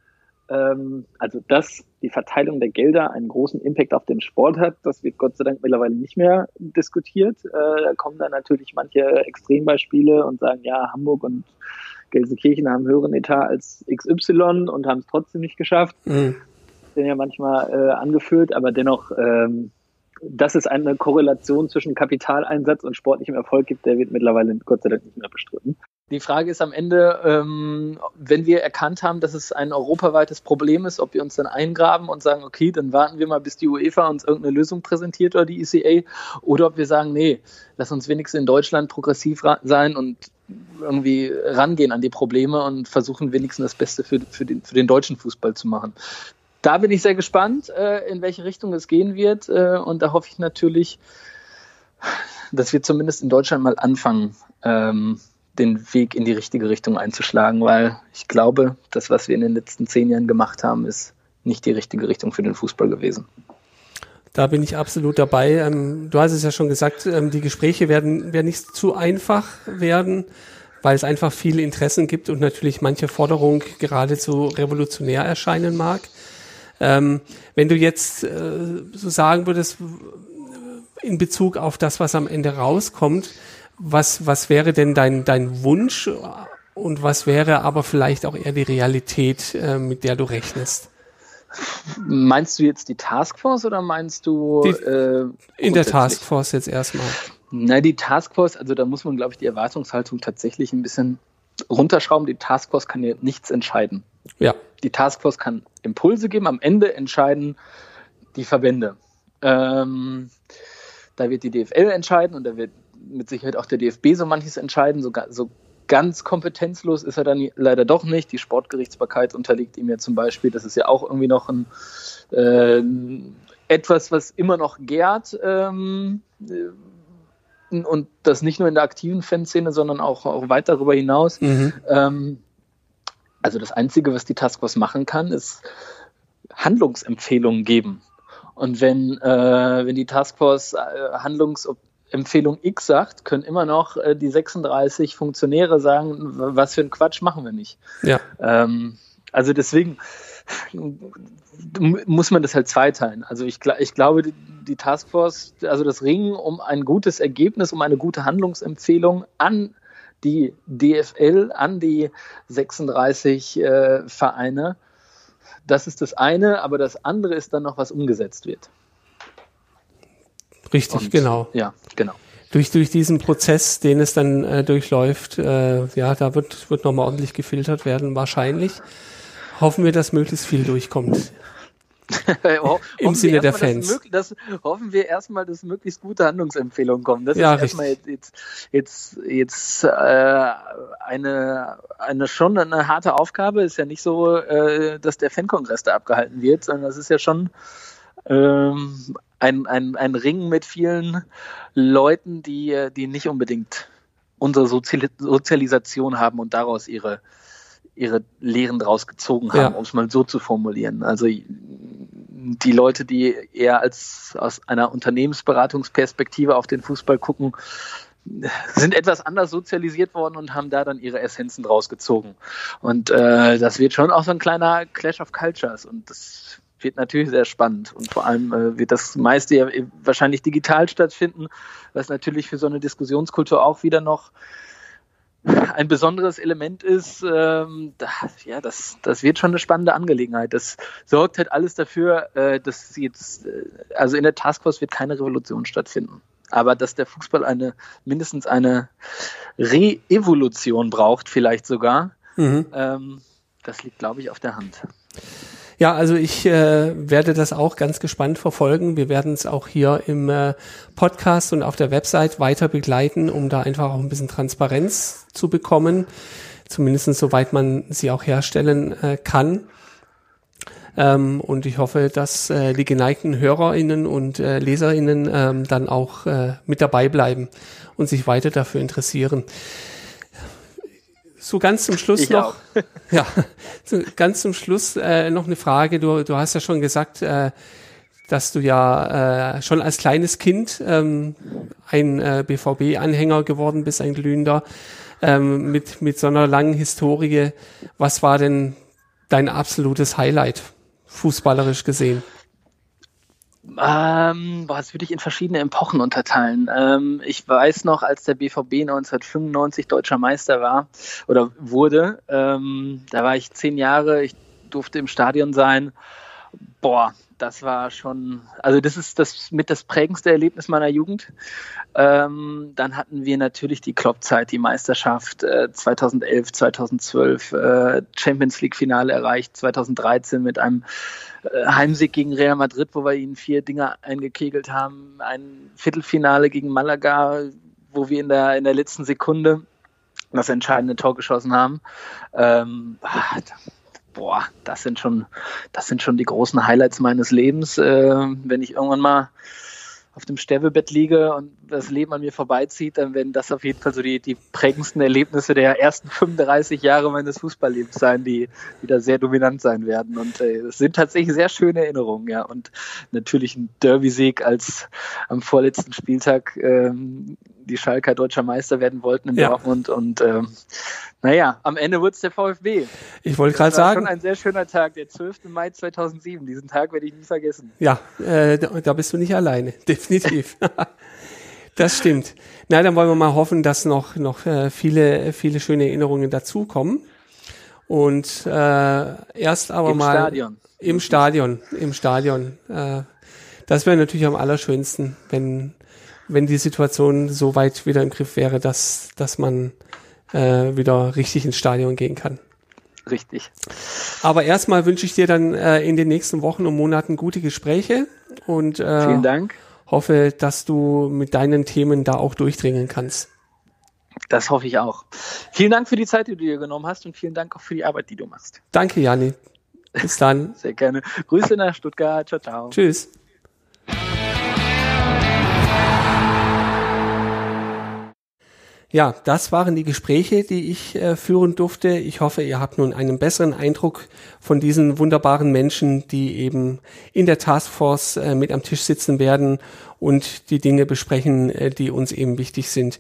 ähm, also dass die Verteilung der Gelder einen großen Impact auf den Sport hat, das wird Gott sei Dank mittlerweile nicht mehr diskutiert. Äh, da kommen dann natürlich manche Extrembeispiele und sagen, ja, Hamburg und Gelsenkirchen haben höheren Etat als XY und haben es trotzdem nicht geschafft. Mhm. Sind ja manchmal äh, angeführt, aber dennoch, ähm, dass es eine Korrelation zwischen Kapitaleinsatz und sportlichem Erfolg gibt, der wird mittlerweile Gott sei Dank nicht mehr bestritten. Die Frage ist am Ende, ähm, wenn wir erkannt haben, dass es ein europaweites Problem ist, ob wir uns dann eingraben und sagen, okay, dann warten wir mal, bis die UEFA uns irgendeine Lösung präsentiert oder die ECA, oder ob wir sagen, nee, lass uns wenigstens in Deutschland progressiv sein und irgendwie rangehen an die Probleme und versuchen wenigstens das Beste für, für, den, für den deutschen Fußball zu machen. Da bin ich sehr gespannt, äh, in welche Richtung es gehen wird. Äh, und da hoffe ich natürlich, dass wir zumindest in Deutschland mal anfangen, ähm, den Weg in die richtige Richtung einzuschlagen, weil ich glaube, das, was wir in den letzten zehn Jahren gemacht haben, ist nicht die richtige Richtung für den Fußball gewesen. Da bin ich absolut dabei. Ähm, du hast es ja schon gesagt, ähm, die Gespräche werden, werden nicht zu einfach werden, weil es einfach viele Interessen gibt und natürlich manche Forderung geradezu revolutionär erscheinen mag. Ähm, wenn du jetzt äh, so sagen würdest, in Bezug auf das, was am Ende rauskommt, was, was wäre denn dein, dein Wunsch und was wäre aber vielleicht auch eher die Realität, äh, mit der du rechnest? Meinst du jetzt die Taskforce oder meinst du die, äh, in der Taskforce jetzt erstmal? Na, die Taskforce, also da muss man, glaube ich, die Erwartungshaltung tatsächlich ein bisschen runterschrauben. Die Taskforce kann ja nichts entscheiden. Ja. Die Taskforce kann Impulse geben, am Ende entscheiden die Verbände. Ähm, da wird die DFL entscheiden und da wird mit Sicherheit auch der DFB so manches entscheiden. So, so ganz kompetenzlos ist er dann leider doch nicht. Die Sportgerichtsbarkeit unterliegt ihm ja zum Beispiel. Das ist ja auch irgendwie noch ein äh, etwas, was immer noch gärt. Ähm, und das nicht nur in der aktiven Fanszene, sondern auch, auch weit darüber hinaus. Mhm. Ähm, also das Einzige, was die Taskforce machen kann, ist Handlungsempfehlungen geben. Und wenn, äh, wenn die Taskforce äh, Handlungsempfehlung X sagt, können immer noch äh, die 36 Funktionäre sagen, was für ein Quatsch machen wir nicht. Ja. Ähm, also deswegen muss man das halt zweiteilen. Also ich, ich glaube, die, die Taskforce, also das Ringen um ein gutes Ergebnis, um eine gute Handlungsempfehlung an die DFL, an die 36 äh, Vereine, das ist das eine, aber das andere ist dann noch, was umgesetzt wird. Richtig, Und, genau. Ja, genau. durch, durch diesen Prozess, den es dann äh, durchläuft, äh, ja, da wird, wird nochmal ordentlich gefiltert werden, wahrscheinlich. Hoffen wir, dass möglichst viel durchkommt. Im Sinne der Fans. Das, das, hoffen wir erstmal, dass möglichst gute Handlungsempfehlungen kommen. Das ja, ist erstmal jetzt, jetzt, jetzt, jetzt äh, eine, eine schon eine harte Aufgabe. Ist ja nicht so, äh, dass der Fankongress da abgehalten wird, sondern das ist ja schon ähm, ein, ein, ein Ring mit vielen Leuten, die, die nicht unbedingt unsere Sozial Sozialisation haben und daraus ihre, ihre Lehren draus gezogen haben, ja. um es mal so zu formulieren. Also die Leute, die eher als aus einer Unternehmensberatungsperspektive auf den Fußball gucken, sind etwas anders sozialisiert worden und haben da dann ihre Essenzen draus gezogen. Und äh, das wird schon auch so ein kleiner Clash of Cultures und das wird natürlich sehr spannend und vor allem äh, wird das meiste ja wahrscheinlich digital stattfinden, was natürlich für so eine Diskussionskultur auch wieder noch ein besonderes Element ist, ähm, da, ja, das, das wird schon eine spannende Angelegenheit. Das sorgt halt alles dafür, äh, dass jetzt, äh, also in der Taskforce wird keine Revolution stattfinden. Aber dass der Fußball eine mindestens eine Re-Evolution braucht, vielleicht sogar, mhm. ähm, das liegt, glaube ich, auf der Hand. Ja, also ich äh, werde das auch ganz gespannt verfolgen. Wir werden es auch hier im äh, Podcast und auf der Website weiter begleiten, um da einfach auch ein bisschen Transparenz zu bekommen, zumindest soweit man sie auch herstellen äh, kann. Ähm, und ich hoffe, dass äh, die geneigten HörerInnen und äh, LeserInnen ähm, dann auch äh, mit dabei bleiben und sich weiter dafür interessieren so ganz zum Schluss ich noch, ja, so ganz zum Schluss äh, noch eine Frage. Du, du hast ja schon gesagt, äh, dass du ja äh, schon als kleines Kind ähm, ein äh, BVB-Anhänger geworden bist, ein glühender, ähm, mit, mit so einer langen Historie. Was war denn dein absolutes Highlight, fußballerisch gesehen? Ähm, boah, das würde ich in verschiedene Epochen unterteilen. Ähm, ich weiß noch, als der BVB 1995 deutscher Meister war oder wurde, ähm, da war ich zehn Jahre, ich durfte im Stadion sein. Boah, das war schon, also das ist das mit das prägendste Erlebnis meiner Jugend. Ähm, dann hatten wir natürlich die Kloppzeit, die Meisterschaft äh, 2011, 2012, äh, Champions League Finale erreicht, 2013 mit einem Heimsieg gegen Real Madrid, wo wir ihnen vier Dinger eingekegelt haben, ein Viertelfinale gegen Malaga, wo wir in der, in der letzten Sekunde das entscheidende Tor geschossen haben. Ähm, boah, das sind schon, das sind schon die großen Highlights meines Lebens. Äh, wenn ich irgendwann mal auf dem Sterbebett liege und das Leben an mir vorbeizieht, dann werden das auf jeden Fall so die, die prägendsten Erlebnisse der ersten 35 Jahre meines Fußballlebens sein, die wieder sehr dominant sein werden. Und äh, es sind tatsächlich sehr schöne Erinnerungen, ja. Und natürlich ein Derby-Sieg als am vorletzten Spieltag ähm, die Schalker deutscher Meister werden wollten in ja. Dortmund und ähm, naja, am Ende wurde es der VfB. Ich wollte gerade sagen. schon ein sehr schöner Tag, der 12. Mai 2007. Diesen Tag werde ich nie vergessen. Ja, äh, da bist du nicht alleine, definitiv. das stimmt. Na, dann wollen wir mal hoffen, dass noch, noch äh, viele, viele schöne Erinnerungen dazukommen. Und äh, erst aber Im mal Stadion. im Stadion, im Stadion. Äh, das wäre natürlich am allerschönsten, wenn wenn die Situation so weit wieder im Griff wäre, dass dass man äh, wieder richtig ins Stadion gehen kann. Richtig. Aber erstmal wünsche ich dir dann äh, in den nächsten Wochen und Monaten gute Gespräche und äh, vielen Dank. Hoffe, dass du mit deinen Themen da auch durchdringen kannst. Das hoffe ich auch. Vielen Dank für die Zeit, die du dir genommen hast und vielen Dank auch für die Arbeit, die du machst. Danke, Jani. Bis dann. Sehr gerne. Grüße nach Stuttgart. Ciao, ciao. Tschüss. Ja, das waren die Gespräche, die ich äh, führen durfte. Ich hoffe, ihr habt nun einen besseren Eindruck von diesen wunderbaren Menschen, die eben in der Taskforce äh, mit am Tisch sitzen werden und die Dinge besprechen, äh, die uns eben wichtig sind.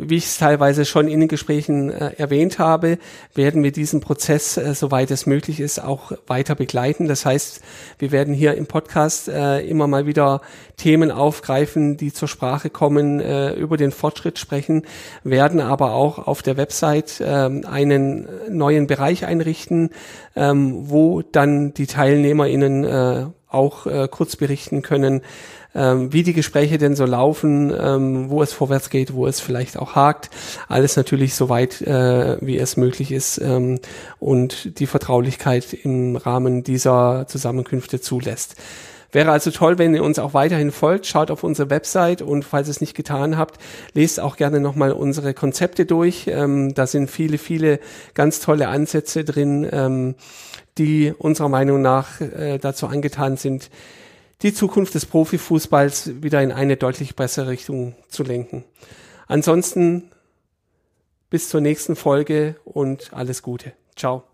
Wie ich es teilweise schon in den Gesprächen äh, erwähnt habe, werden wir diesen Prozess, äh, soweit es möglich ist, auch weiter begleiten. Das heißt, wir werden hier im Podcast äh, immer mal wieder Themen aufgreifen, die zur Sprache kommen, äh, über den Fortschritt sprechen, werden aber auch auf der Website ähm, einen neuen Bereich einrichten, ähm, wo dann die TeilnehmerInnen äh, auch äh, kurz berichten können, ähm, wie die Gespräche denn so laufen, ähm, wo es vorwärts geht, wo es vielleicht auch hakt. Alles natürlich so weit, äh, wie es möglich ist ähm, und die Vertraulichkeit im Rahmen dieser Zusammenkünfte zulässt. Wäre also toll, wenn ihr uns auch weiterhin folgt. Schaut auf unsere Website und falls ihr es nicht getan habt, lest auch gerne nochmal unsere Konzepte durch. Ähm, da sind viele, viele ganz tolle Ansätze drin, ähm, die unserer Meinung nach äh, dazu angetan sind, die Zukunft des Profifußballs wieder in eine deutlich bessere Richtung zu lenken. Ansonsten bis zur nächsten Folge und alles Gute. Ciao.